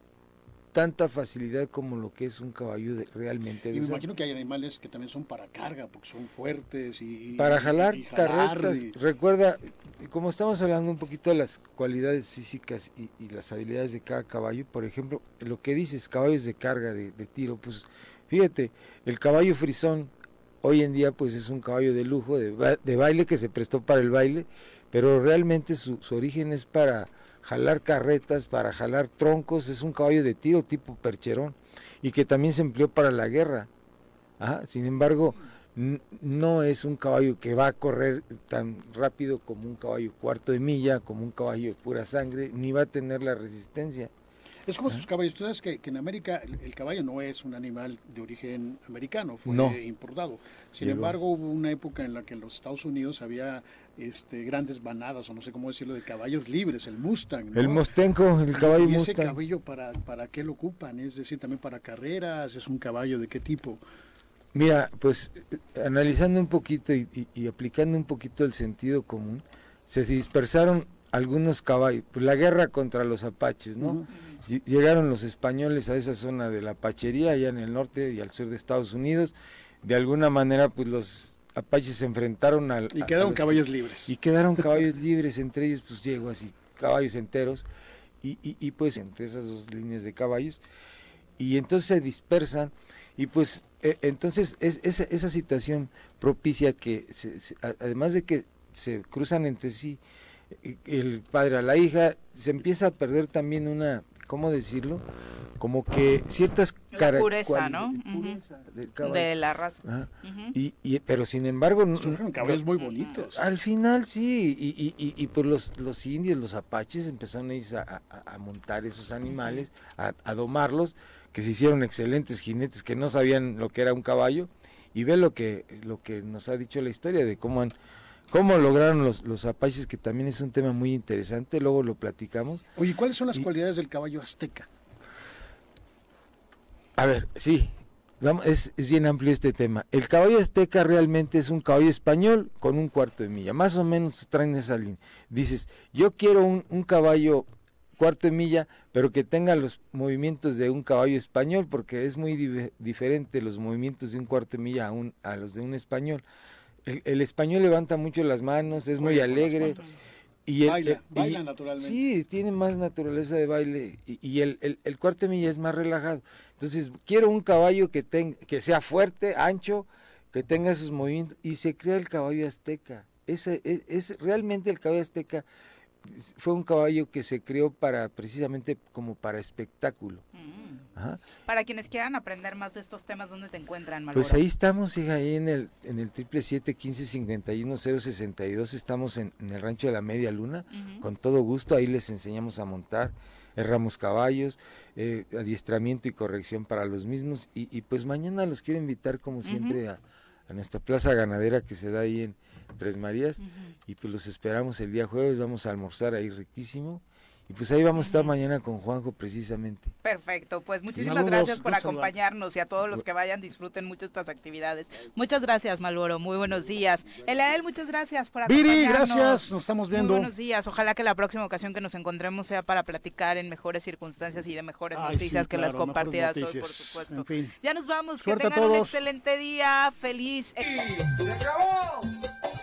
tanta facilidad como lo que es un caballo de, realmente. Y me imagino que hay animales que también son para carga, porque son fuertes y... Para jalar, carretas. Recuerda, como estamos hablando un poquito de las cualidades físicas y, las habilidades de cada caballo, por ejemplo, lo que dices, caballos de carga, de, tiro, pues fíjate, el caballo frisón hoy en día pues es un caballo de lujo, de, baile, que se prestó para el baile, pero realmente su origen es para jalar carretas, para jalar troncos, es un caballo de tiro tipo percherón y que también se empleó para la guerra. sin embargo, no es un caballo que va a correr tan rápido como un caballo cuarto de milla, como un caballo de pura sangre, ni va a tener la resistencia. Es como sus caballos. Tú sabes que, en América el, caballo no es un animal de origen americano, fue importado. Sin embargo, hubo una época en la que en los Estados Unidos había este, grandes banadas, o no sé cómo decirlo, de caballos libres, el Mustang. El Mostenco, el caballo ¿Y ese caballo para, para qué lo ocupan? Es decir, también para carreras, es un caballo de qué tipo? Mira, pues analizando un poquito y, aplicando un poquito el sentido común, se dispersaron algunos caballos, pues la guerra contra los apaches, ¿no? Llegaron los españoles a esa zona de la Pachería, allá en el norte y al sur de Estados Unidos. De alguna manera, pues los apaches se enfrentaron al... Y quedaron caballos libres. Y quedaron caballos libres, entre ellos pues yeguas y caballos enteros. Y, y, pues entre esas dos líneas de caballos. Y entonces se dispersan y pues e, entonces es, esa, esa situación propicia que además de que se cruzan entre sí el padre a la hija, se empieza a perder también una ¿cómo decirlo? Como que ciertas características ¿no? de la raza. y, y, pero sin embargo... Son caballos muy bonitos. Al final sí, y, y, y pues los, los indios, los apaches empezaron a, a, a montar esos animales, a, a domarlos, que se hicieron excelentes jinetes que no sabían lo que era un caballo, y ve lo que, lo que nos ha dicho la historia de cómo han ¿Cómo lograron los, los apaches? Que también es un tema muy interesante, luego lo platicamos. Oye, ¿cuáles son las cualidades del caballo azteca? A ver, sí, es, es, bien amplio este tema. El caballo azteca realmente es un caballo español con un cuarto de milla, más o menos traen esa línea. Dices, yo quiero un, un caballo cuarto de milla, pero que tenga los movimientos de un caballo español, porque es muy diferente los movimientos de un cuarto de milla a, un, a los de un español el, español levanta mucho las manos, es muy alegre. Y baila, naturalmente. Sí, tiene más naturaleza de baile. Y, el, el, cuarto milla es más relajado. Entonces, quiero un caballo que, tenga, que sea fuerte, ancho, que tenga sus movimientos. Y se crea el caballo azteca. Ese, es, es realmente el caballo azteca fue un caballo que se creó para precisamente como para espectáculo. Mm. Para quienes quieran aprender más de estos temas, ¿dónde te encuentran, Malboro? Pues ahí estamos, hija, ahí en el en el triple siete quince cincuenta y uno cero sesenta y dos estamos en, el rancho de la Media Luna, con todo gusto, ahí les enseñamos a montar, erramos caballos, eh, adiestramiento y corrección para los mismos, y, pues mañana los quiero invitar como siempre a, a nuestra plaza ganadera que se da ahí en Tres Marías y pues los esperamos el día jueves, vamos a almorzar ahí riquísimo. Y pues ahí vamos a estar mañana con Juanjo precisamente. Perfecto, pues muchísimas gracias por acompañarnos y a todos los que vayan disfruten mucho estas actividades. Muchas gracias, Malboro, muy buenos días. Elael, muchas gracias por acompañarnos. Viri, gracias, nos estamos viendo. Muy buenos días, ojalá que la próxima ocasión que nos encontremos sea para platicar en mejores circunstancias y de mejores noticias que las compartidas hoy, por supuesto. En fin. Ya nos vamos, que tengan un excelente día, feliz. ¡Se acabó!